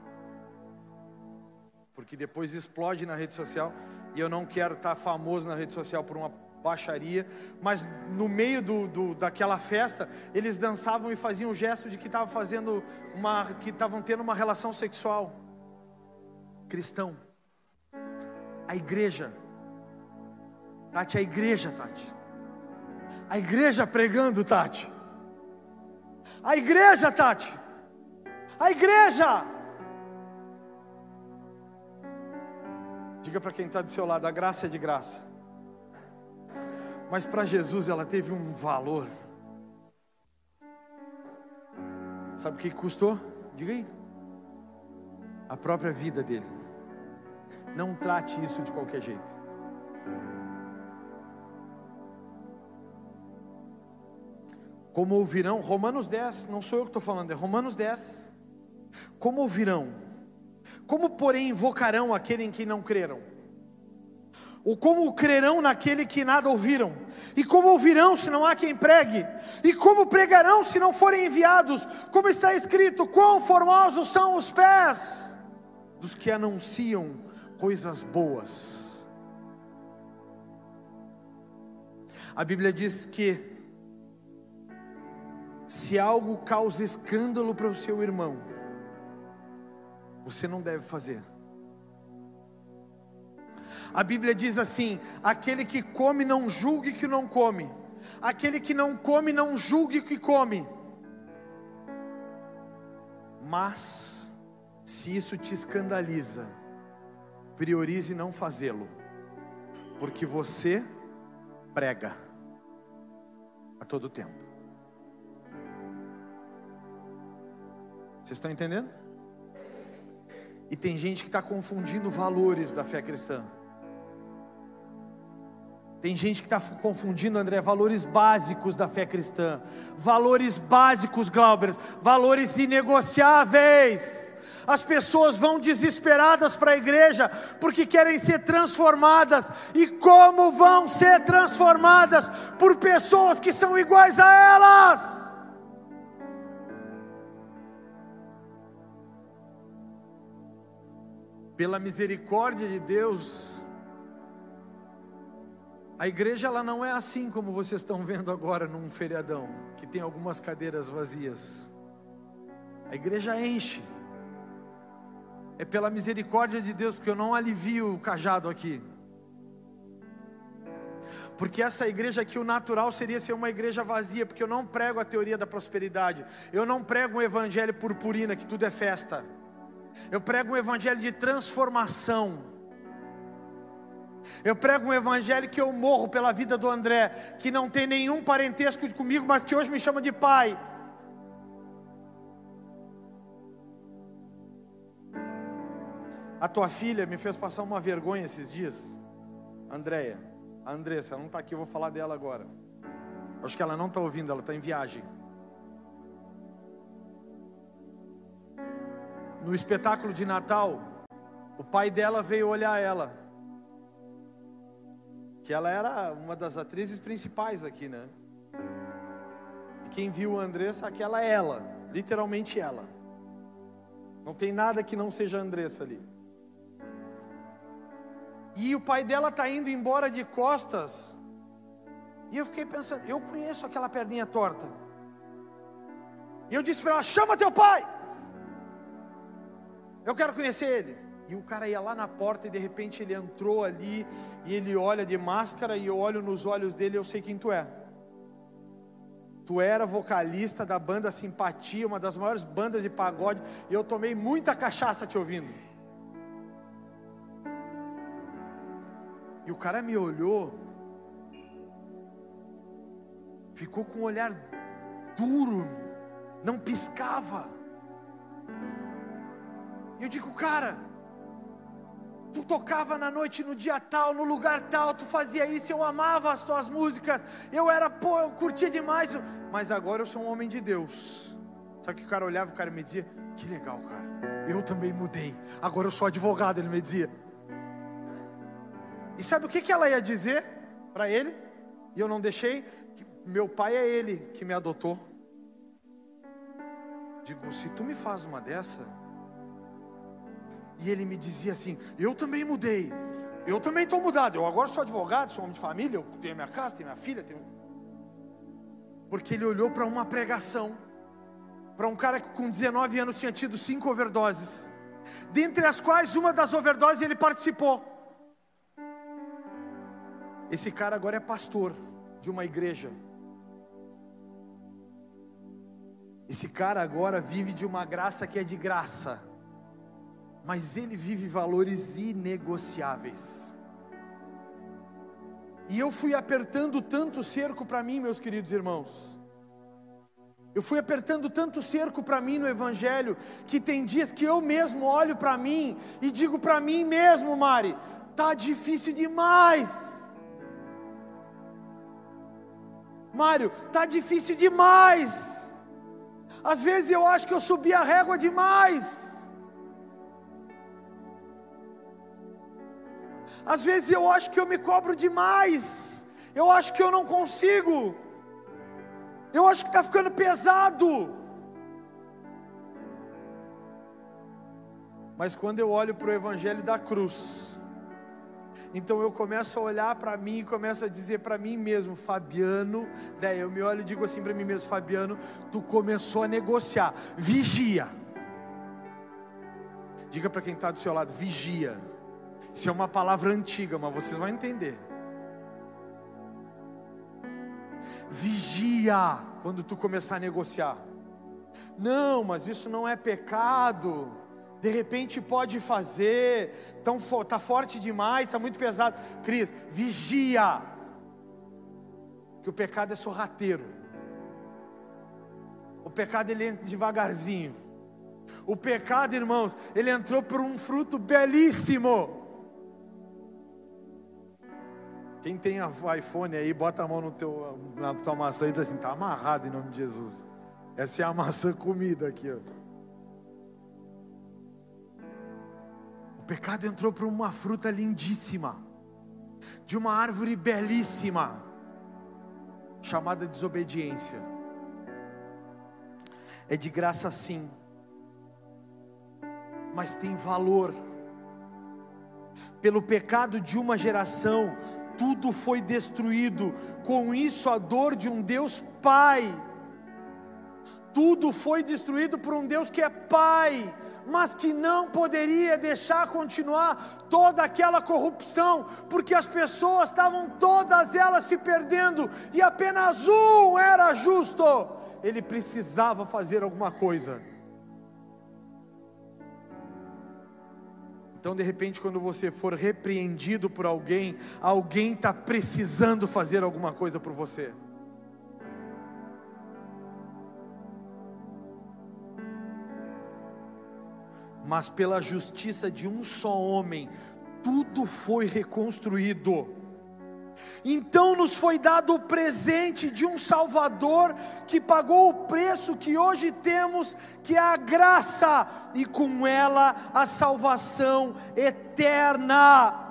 porque depois explode na rede social, e eu não quero estar famoso na rede social por uma baixaria, mas no meio do, do, daquela festa, eles dançavam e faziam o gesto de que estavam fazendo uma, que estavam tendo uma relação sexual. Cristão, a igreja, Tati, a igreja, Tati, a igreja pregando, Tati, a igreja, Tati, a igreja. Diga para quem está do seu lado: a graça é de graça mas para Jesus ela teve um valor. Sabe o que custou? Diga aí. A própria vida dele. Não trate isso de qualquer jeito. Como ouvirão, Romanos 10, não sou eu que estou falando, é Romanos 10. Como ouvirão? Como, porém, invocarão aquele em quem não creram? Ou como crerão naquele que nada ouviram? E como ouvirão se não há quem pregue? E como pregarão se não forem enviados? Como está escrito: quão formosos são os pés dos que anunciam coisas boas. A Bíblia diz que se algo causa escândalo para o seu irmão, você não deve fazer. A Bíblia diz assim: aquele que come não julgue que não come, aquele que não come não julgue que come. Mas, se isso te escandaliza, priorize não fazê-lo, porque você prega. a todo tempo. Vocês estão entendendo? E tem gente que está confundindo valores da fé cristã. Tem gente que está confundindo, André, valores básicos da fé cristã. Valores básicos, Glauber, valores inegociáveis. As pessoas vão desesperadas para a igreja porque querem ser transformadas. E como vão ser transformadas por pessoas que são iguais a elas? pela misericórdia de Deus, a igreja ela não é assim como vocês estão vendo agora num feriadão, que tem algumas cadeiras vazias. A igreja enche. É pela misericórdia de Deus, porque eu não alivio o cajado aqui. Porque essa igreja aqui, o natural seria ser uma igreja vazia, porque eu não prego a teoria da prosperidade, eu não prego um evangelho purpurina, que tudo é festa. Eu prego um evangelho de transformação. Eu prego um evangelho que eu morro pela vida do André, que não tem nenhum parentesco comigo, mas que hoje me chama de pai. A tua filha me fez passar uma vergonha esses dias, Andréia. A Andressa, ela não está aqui, eu vou falar dela agora. Acho que ela não está ouvindo, ela está em viagem. no espetáculo de Natal, o pai dela veio olhar ela. Que ela era uma das atrizes principais aqui, né? Quem viu a Andressa, aquela é ela, literalmente ela. Não tem nada que não seja a Andressa ali. E o pai dela está indo embora de costas. E eu fiquei pensando, eu conheço aquela perninha torta. E eu disse para ela: chama teu pai. Eu quero conhecer ele. E o cara ia lá na porta e de repente ele entrou ali e ele olha de máscara e eu olho nos olhos dele e eu sei quem tu é. Tu era vocalista da banda Simpatia, uma das maiores bandas de pagode, e eu tomei muita cachaça te ouvindo. E o cara me olhou, ficou com um olhar duro, não piscava. E eu digo, cara, tu tocava na noite no dia tal, no lugar tal, tu fazia isso, eu amava as tuas músicas, eu era, pô, eu curtia demais, mas agora eu sou um homem de Deus. Sabe que o cara olhava, o cara me dizia, que legal, cara, eu também mudei, agora eu sou advogado, ele me dizia. E sabe o que, que ela ia dizer para ele? E eu não deixei, meu pai é ele que me adotou. Digo, se tu me faz uma dessa, e ele me dizia assim: Eu também mudei, eu também estou mudado. Eu agora sou advogado, sou homem de família, eu tenho minha casa, tenho minha filha. Tenho... Porque ele olhou para uma pregação, para um cara que com 19 anos tinha tido cinco overdoses, dentre as quais uma das overdoses ele participou. Esse cara agora é pastor de uma igreja. Esse cara agora vive de uma graça que é de graça mas ele vive valores inegociáveis. E eu fui apertando tanto o cerco para mim, meus queridos irmãos. Eu fui apertando tanto o cerco para mim no Evangelho, que tem dias que eu mesmo olho para mim e digo para mim mesmo, Mari, tá difícil demais. Mário, tá difícil demais. Às vezes eu acho que eu subi a régua demais. Às vezes eu acho que eu me cobro demais, eu acho que eu não consigo, eu acho que está ficando pesado. Mas quando eu olho para o Evangelho da cruz, então eu começo a olhar para mim e começo a dizer para mim mesmo, Fabiano, daí eu me olho e digo assim para mim mesmo, Fabiano, tu começou a negociar, vigia. Diga para quem está do seu lado, vigia. Isso é uma palavra antiga, mas vocês vão entender. Vigia quando tu começar a negociar. Não, mas isso não é pecado. De repente pode fazer. Tão tá forte demais, está muito pesado. Cris, vigia. que o pecado é sorrateiro. O pecado ele entra devagarzinho. O pecado, irmãos, ele entrou por um fruto belíssimo. Quem tem iPhone aí, bota a mão no teu, na tua maçã e diz assim: está amarrado em nome de Jesus. Essa é a *laughs* maçã comida aqui. Ó. O pecado entrou por uma fruta lindíssima, de uma árvore belíssima, chamada desobediência. É de graça sim mas tem valor. Pelo pecado de uma geração, tudo foi destruído, com isso a dor de um Deus Pai. Tudo foi destruído por um Deus que é Pai, mas que não poderia deixar continuar toda aquela corrupção, porque as pessoas estavam todas elas se perdendo e apenas um era justo. Ele precisava fazer alguma coisa. Então, de repente, quando você for repreendido por alguém, alguém está precisando fazer alguma coisa por você. Mas pela justiça de um só homem, tudo foi reconstruído. Então nos foi dado o presente de um Salvador que pagou o preço que hoje temos, que é a graça, e com ela a salvação eterna.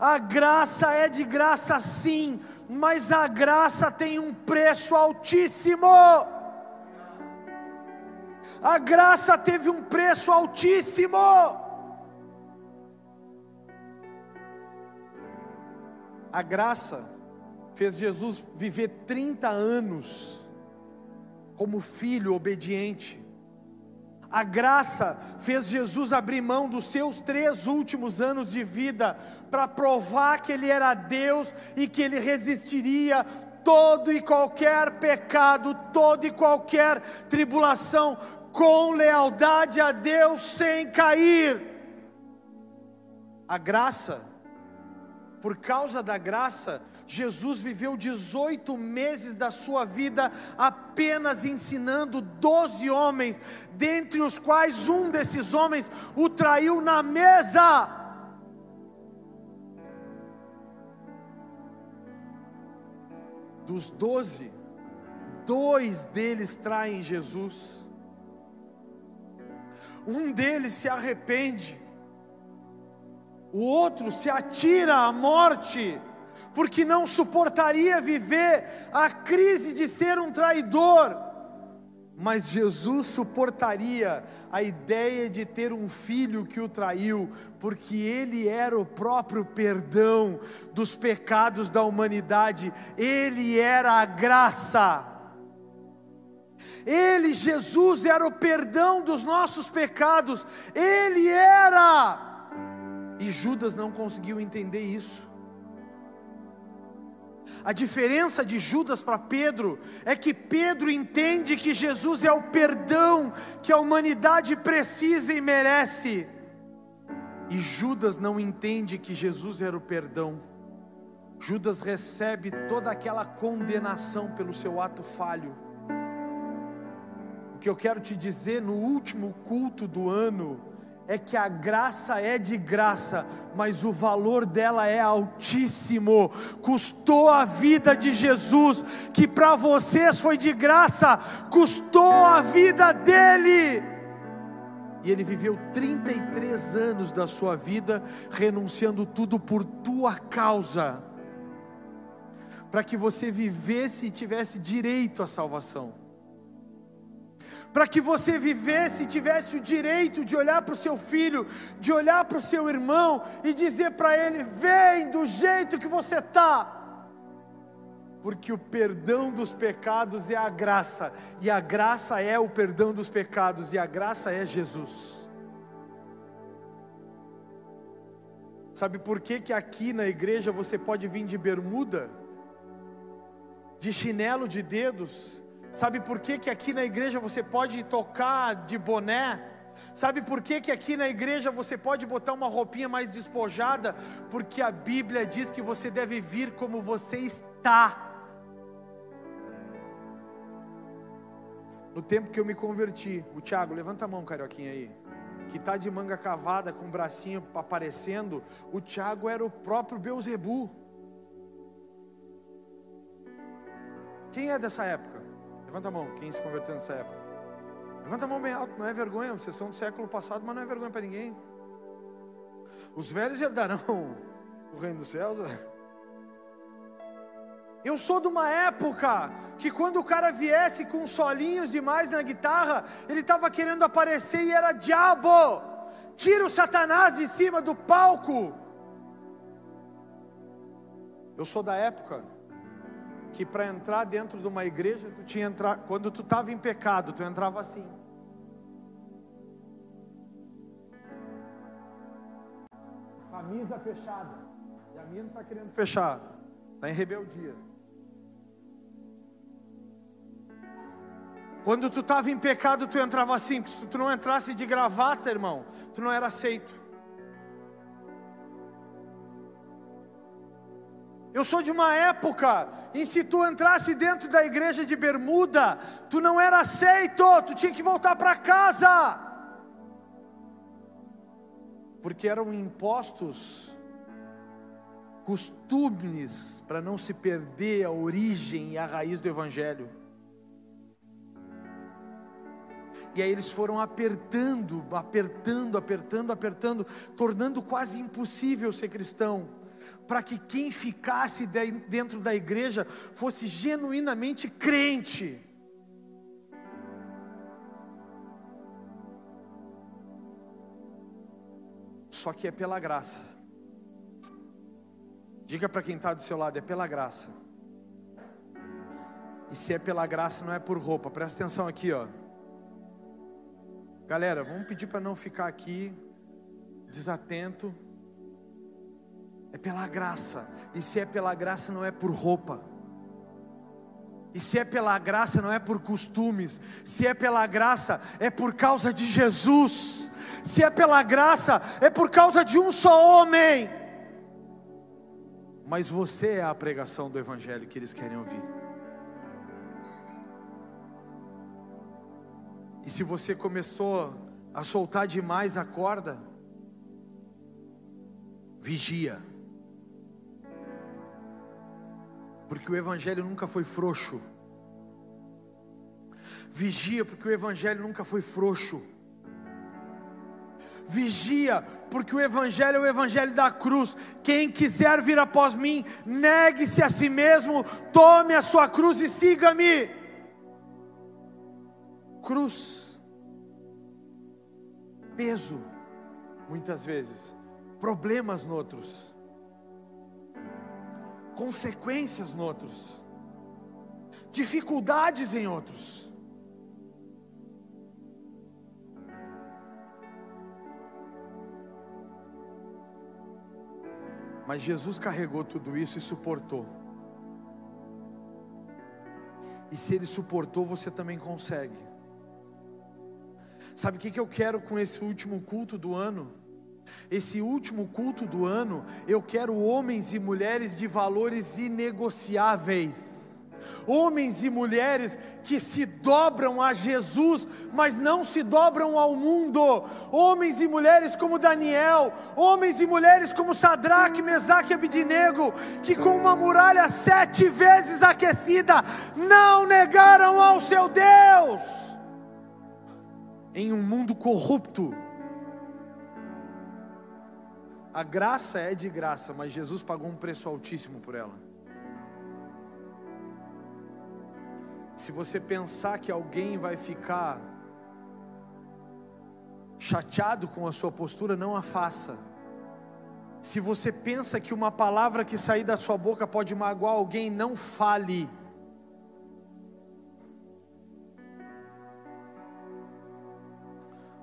A graça é de graça sim, mas a graça tem um preço altíssimo. A graça teve um preço altíssimo. A graça fez Jesus viver 30 anos como filho obediente. A graça fez Jesus abrir mão dos seus três últimos anos de vida para provar que ele era Deus e que ele resistiria todo e qualquer pecado, toda e qualquer tribulação, com lealdade a Deus sem cair. A graça por causa da graça, Jesus viveu 18 meses da sua vida apenas ensinando 12 homens, dentre os quais um desses homens o traiu na mesa. Dos doze, dois deles traem Jesus, um deles se arrepende, o outro se atira à morte, porque não suportaria viver a crise de ser um traidor. Mas Jesus suportaria a ideia de ter um filho que o traiu, porque ele era o próprio perdão dos pecados da humanidade, ele era a graça. Ele, Jesus, era o perdão dos nossos pecados, ele era e Judas não conseguiu entender isso. A diferença de Judas para Pedro é que Pedro entende que Jesus é o perdão que a humanidade precisa e merece. E Judas não entende que Jesus era o perdão. Judas recebe toda aquela condenação pelo seu ato falho. O que eu quero te dizer no último culto do ano, é que a graça é de graça, mas o valor dela é altíssimo. Custou a vida de Jesus, que para vocês foi de graça, custou a vida dele. E ele viveu 33 anos da sua vida renunciando tudo por tua causa, para que você vivesse e tivesse direito à salvação para que você vivesse e tivesse o direito de olhar para o seu filho, de olhar para o seu irmão e dizer para ele: vem do jeito que você está. Porque o perdão dos pecados é a graça, e a graça é o perdão dos pecados, e a graça é Jesus. Sabe por que, que aqui na igreja você pode vir de bermuda, de chinelo de dedos, Sabe por que, que aqui na igreja você pode tocar de boné? Sabe por que, que aqui na igreja você pode botar uma roupinha mais despojada? Porque a Bíblia diz que você deve vir como você está. No tempo que eu me converti, o Tiago, levanta a mão, carioquinha aí, que está de manga cavada, com o bracinho aparecendo, o Tiago era o próprio Beuzebu. Quem é dessa época? Levanta a mão, quem se converteu nessa época? Levanta a mão bem alto, não é vergonha, vocês são do século passado, mas não é vergonha para ninguém. Os velhos herdarão o reino dos céus. Eu sou de uma época que quando o cara viesse com solinhos demais na guitarra, ele estava querendo aparecer e era diabo. Tira o Satanás de cima do palco. Eu sou da época que para entrar dentro de uma igreja, tu tinha entrar, quando tu estava em pecado, tu entrava assim. Camisa fechada. E a minha não está querendo fechar. Está em rebeldia. Quando tu estava em pecado, tu entrava assim. Se tu não entrasse de gravata, irmão, tu não era aceito. Eu sou de uma época em se tu entrasse dentro da igreja de bermuda, tu não era aceito, tu tinha que voltar para casa. Porque eram impostos costumes para não se perder a origem e a raiz do evangelho. E aí eles foram apertando, apertando, apertando, apertando, tornando quase impossível ser cristão para que quem ficasse dentro da igreja fosse genuinamente crente. Só que é pela graça. Diga para quem está do seu lado: é pela graça. E se é pela graça, não é por roupa. Presta atenção aqui, ó. Galera, vamos pedir para não ficar aqui desatento. É pela graça. E se é pela graça, não é por roupa. E se é pela graça, não é por costumes. Se é pela graça, é por causa de Jesus. Se é pela graça, é por causa de um só homem. Mas você é a pregação do Evangelho que eles querem ouvir. E se você começou a soltar demais a corda, vigia. Porque o Evangelho nunca foi frouxo. Vigia, porque o Evangelho nunca foi frouxo. Vigia, porque o Evangelho é o Evangelho da cruz. Quem quiser vir após mim, negue-se a si mesmo, tome a sua cruz e siga-me. Cruz, peso, muitas vezes, problemas noutros consequências em outros, dificuldades em outros. Mas Jesus carregou tudo isso e suportou. E se ele suportou, você também consegue. Sabe o que eu quero com esse último culto do ano? Esse último culto do ano, eu quero homens e mulheres de valores inegociáveis. Homens e mulheres que se dobram a Jesus, mas não se dobram ao mundo. Homens e mulheres como Daniel, homens e mulheres como Sadraque, Mesaque e Abidinego, que com uma muralha sete vezes aquecida, não negaram ao seu Deus. Em um mundo corrupto, a graça é de graça, mas Jesus pagou um preço altíssimo por ela. Se você pensar que alguém vai ficar chateado com a sua postura, não a faça. Se você pensa que uma palavra que sair da sua boca pode magoar alguém, não fale.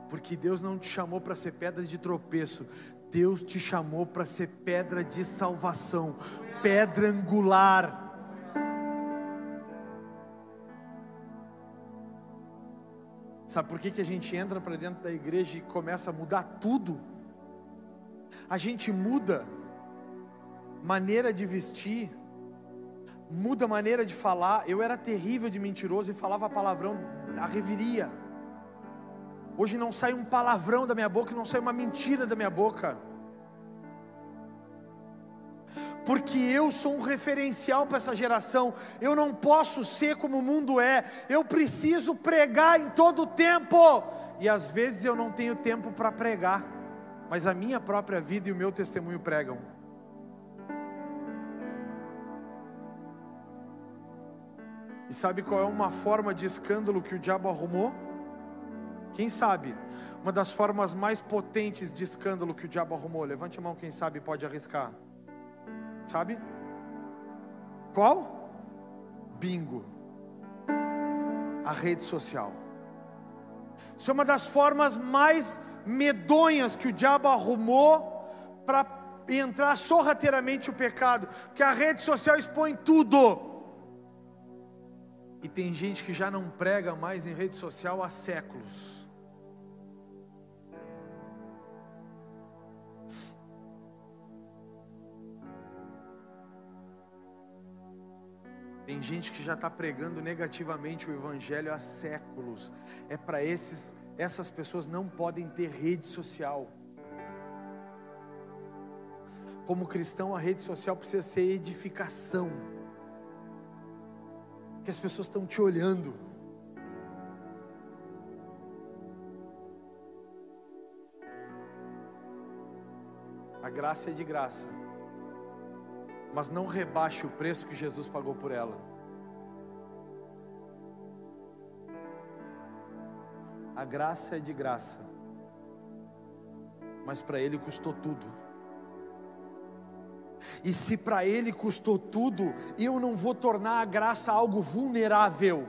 Porque Deus não te chamou para ser pedra de tropeço, Deus te chamou para ser pedra de salvação, pedra angular. Sabe por que, que a gente entra para dentro da igreja e começa a mudar tudo? A gente muda maneira de vestir, muda maneira de falar. Eu era terrível de mentiroso e falava palavrão a reviria. Hoje não sai um palavrão da minha boca, não sai uma mentira da minha boca. Porque eu sou um referencial para essa geração. Eu não posso ser como o mundo é. Eu preciso pregar em todo o tempo. E às vezes eu não tenho tempo para pregar, mas a minha própria vida e o meu testemunho pregam. E sabe qual é uma forma de escândalo que o diabo arrumou? Quem sabe? Uma das formas mais potentes de escândalo que o diabo arrumou. Levante a mão, quem sabe pode arriscar. Sabe? Qual? Bingo. A rede social. Isso é uma das formas mais medonhas que o diabo arrumou para entrar sorrateiramente o pecado, porque a rede social expõe tudo. E tem gente que já não prega mais em rede social há séculos. Tem gente que já está pregando negativamente o Evangelho há séculos. É para esses, essas pessoas não podem ter rede social. Como cristão, a rede social precisa ser edificação que as pessoas estão te olhando. A graça é de graça, mas não rebaixe o preço que Jesus pagou por ela. A graça é de graça, mas para Ele custou tudo. E se para Ele custou tudo, eu não vou tornar a graça algo vulnerável.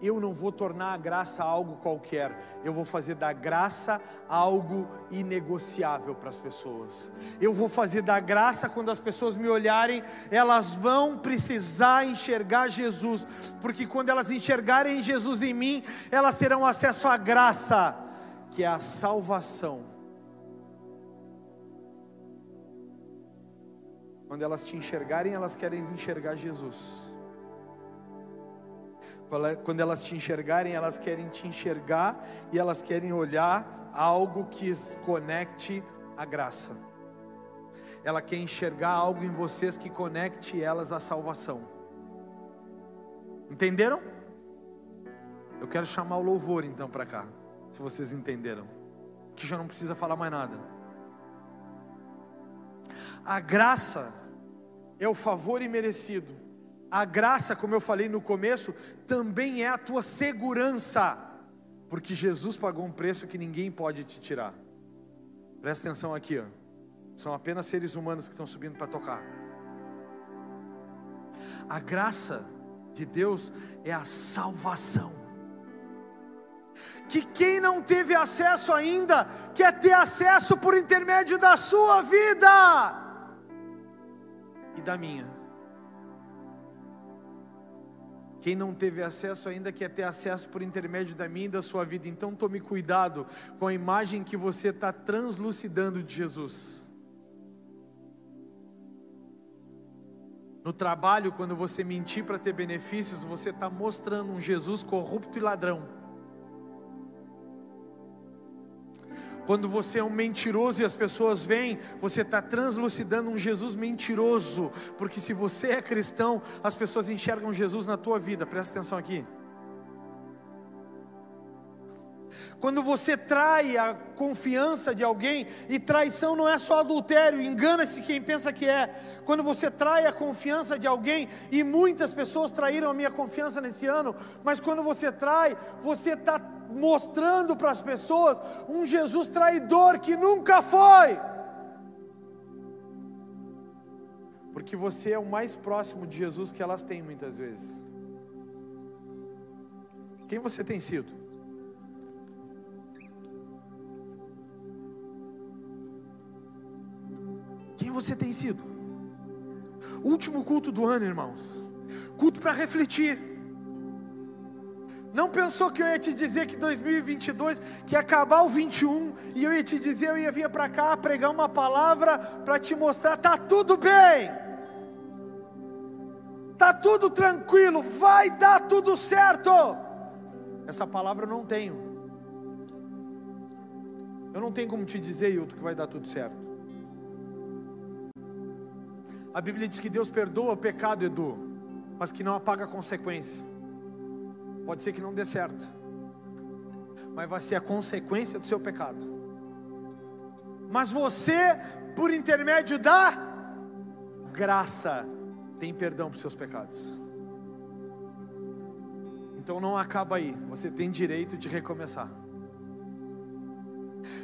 Eu não vou tornar a graça algo qualquer, eu vou fazer da graça algo inegociável para as pessoas. Eu vou fazer da graça, quando as pessoas me olharem, elas vão precisar enxergar Jesus, porque quando elas enxergarem Jesus em mim, elas terão acesso à graça, que é a salvação Quando elas te enxergarem, elas querem enxergar Jesus. Quando elas te enxergarem, elas querem te enxergar e elas querem olhar algo que conecte a graça. Ela quer enxergar algo em vocês que conecte elas à salvação. Entenderam? Eu quero chamar o louvor então para cá, se vocês entenderam. Que já não precisa falar mais nada. A graça é o favor imerecido. A graça, como eu falei no começo, também é a tua segurança, porque Jesus pagou um preço que ninguém pode te tirar. Presta atenção aqui, ó. são apenas seres humanos que estão subindo para tocar. A graça de Deus é a salvação. Que quem não teve acesso ainda, quer ter acesso por intermédio da sua vida e da minha. Quem não teve acesso ainda quer ter acesso por intermédio da minha e da sua vida. Então tome cuidado com a imagem que você está translucidando de Jesus. No trabalho, quando você mentir para ter benefícios, você está mostrando um Jesus corrupto e ladrão. Quando você é um mentiroso e as pessoas vêm, você está translucidando um Jesus mentiroso, porque se você é cristão, as pessoas enxergam Jesus na tua vida, presta atenção aqui. Quando você trai a confiança de alguém, e traição não é só adultério, engana-se quem pensa que é. Quando você trai a confiança de alguém, e muitas pessoas traíram a minha confiança nesse ano, mas quando você trai, você está mostrando para as pessoas um Jesus traidor que nunca foi. Porque você é o mais próximo de Jesus que elas têm muitas vezes. Quem você tem sido? Quem você tem sido? Último culto do ano, irmãos. Culto para refletir Não pensou que eu ia te dizer que 2022, que ia acabar o 21, e eu ia te dizer, eu ia vir para cá pregar uma palavra para te mostrar, tá tudo bem. Tá tudo tranquilo, vai dar tudo certo. Essa palavra eu não tenho. Eu não tenho como te dizer, Hilton, que vai dar tudo certo. A Bíblia diz que Deus perdoa o pecado, Edu, mas que não apaga a consequência. Pode ser que não dê certo, mas vai ser a consequência do seu pecado. Mas você, por intermédio da graça, tem perdão para os seus pecados. Então não acaba aí, você tem direito de recomeçar.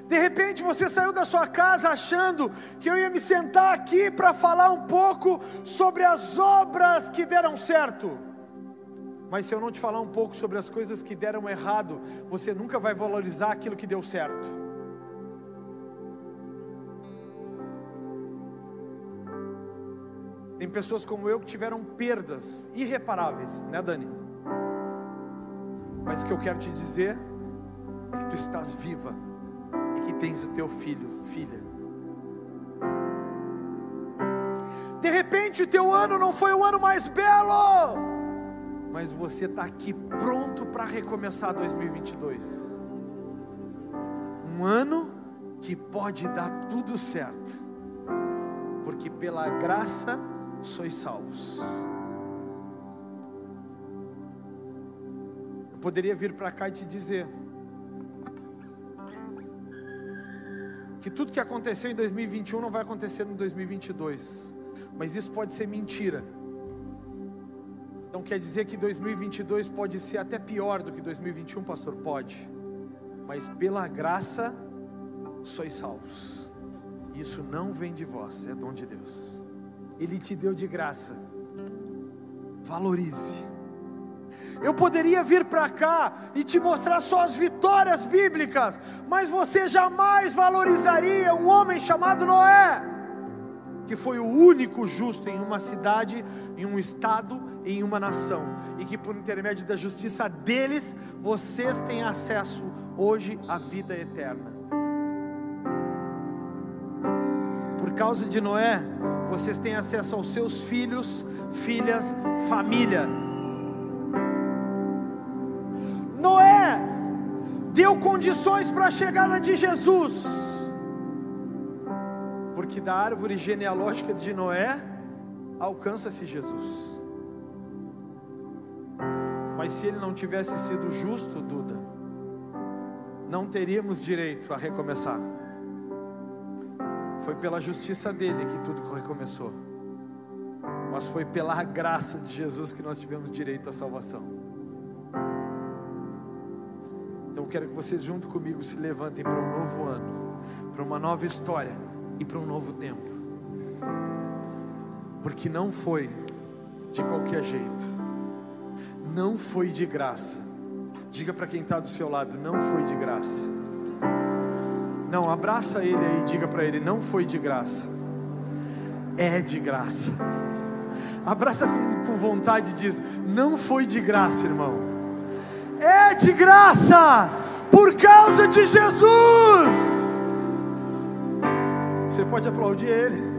De repente você saiu da sua casa achando que eu ia me sentar aqui para falar um pouco sobre as obras que deram certo. Mas se eu não te falar um pouco sobre as coisas que deram errado, você nunca vai valorizar aquilo que deu certo. Tem pessoas como eu que tiveram perdas irreparáveis, né, Dani? Mas o que eu quero te dizer é que tu estás viva e que tens o teu filho, filha. De repente o teu ano não foi o ano mais belo mas você está aqui pronto para recomeçar 2022. Um ano que pode dar tudo certo, porque pela graça sois salvos. Eu poderia vir para cá e te dizer que tudo que aconteceu em 2021 não vai acontecer no 2022, mas isso pode ser mentira então quer dizer que 2022 pode ser até pior do que 2021, pastor? Pode. Mas pela graça sois salvos. Isso não vem de vós, é dom de Deus. Ele te deu de graça. Valorize. Eu poderia vir para cá e te mostrar só as vitórias bíblicas, mas você jamais valorizaria um homem chamado Noé que foi o único justo em uma cidade, em um estado, em uma nação, e que por intermédio da justiça deles, vocês têm acesso hoje à vida eterna. Por causa de Noé, vocês têm acesso aos seus filhos, filhas, família. Noé deu condições para a chegada de Jesus porque da árvore genealógica de Noé alcança-se Jesus. Mas se ele não tivesse sido justo, Duda, não teríamos direito a recomeçar. Foi pela justiça dele que tudo recomeçou. Mas foi pela graça de Jesus que nós tivemos direito à salvação. Então eu quero que vocês junto comigo se levantem para um novo ano, para uma nova história e para um novo tempo. Porque não foi de qualquer jeito, não foi de graça. Diga para quem está do seu lado: não foi de graça. Não, abraça ele aí, diga para ele: não foi de graça, é de graça. Abraça com, com vontade e diz: não foi de graça, irmão, é de graça, por causa de Jesus. Você pode aplaudir ele.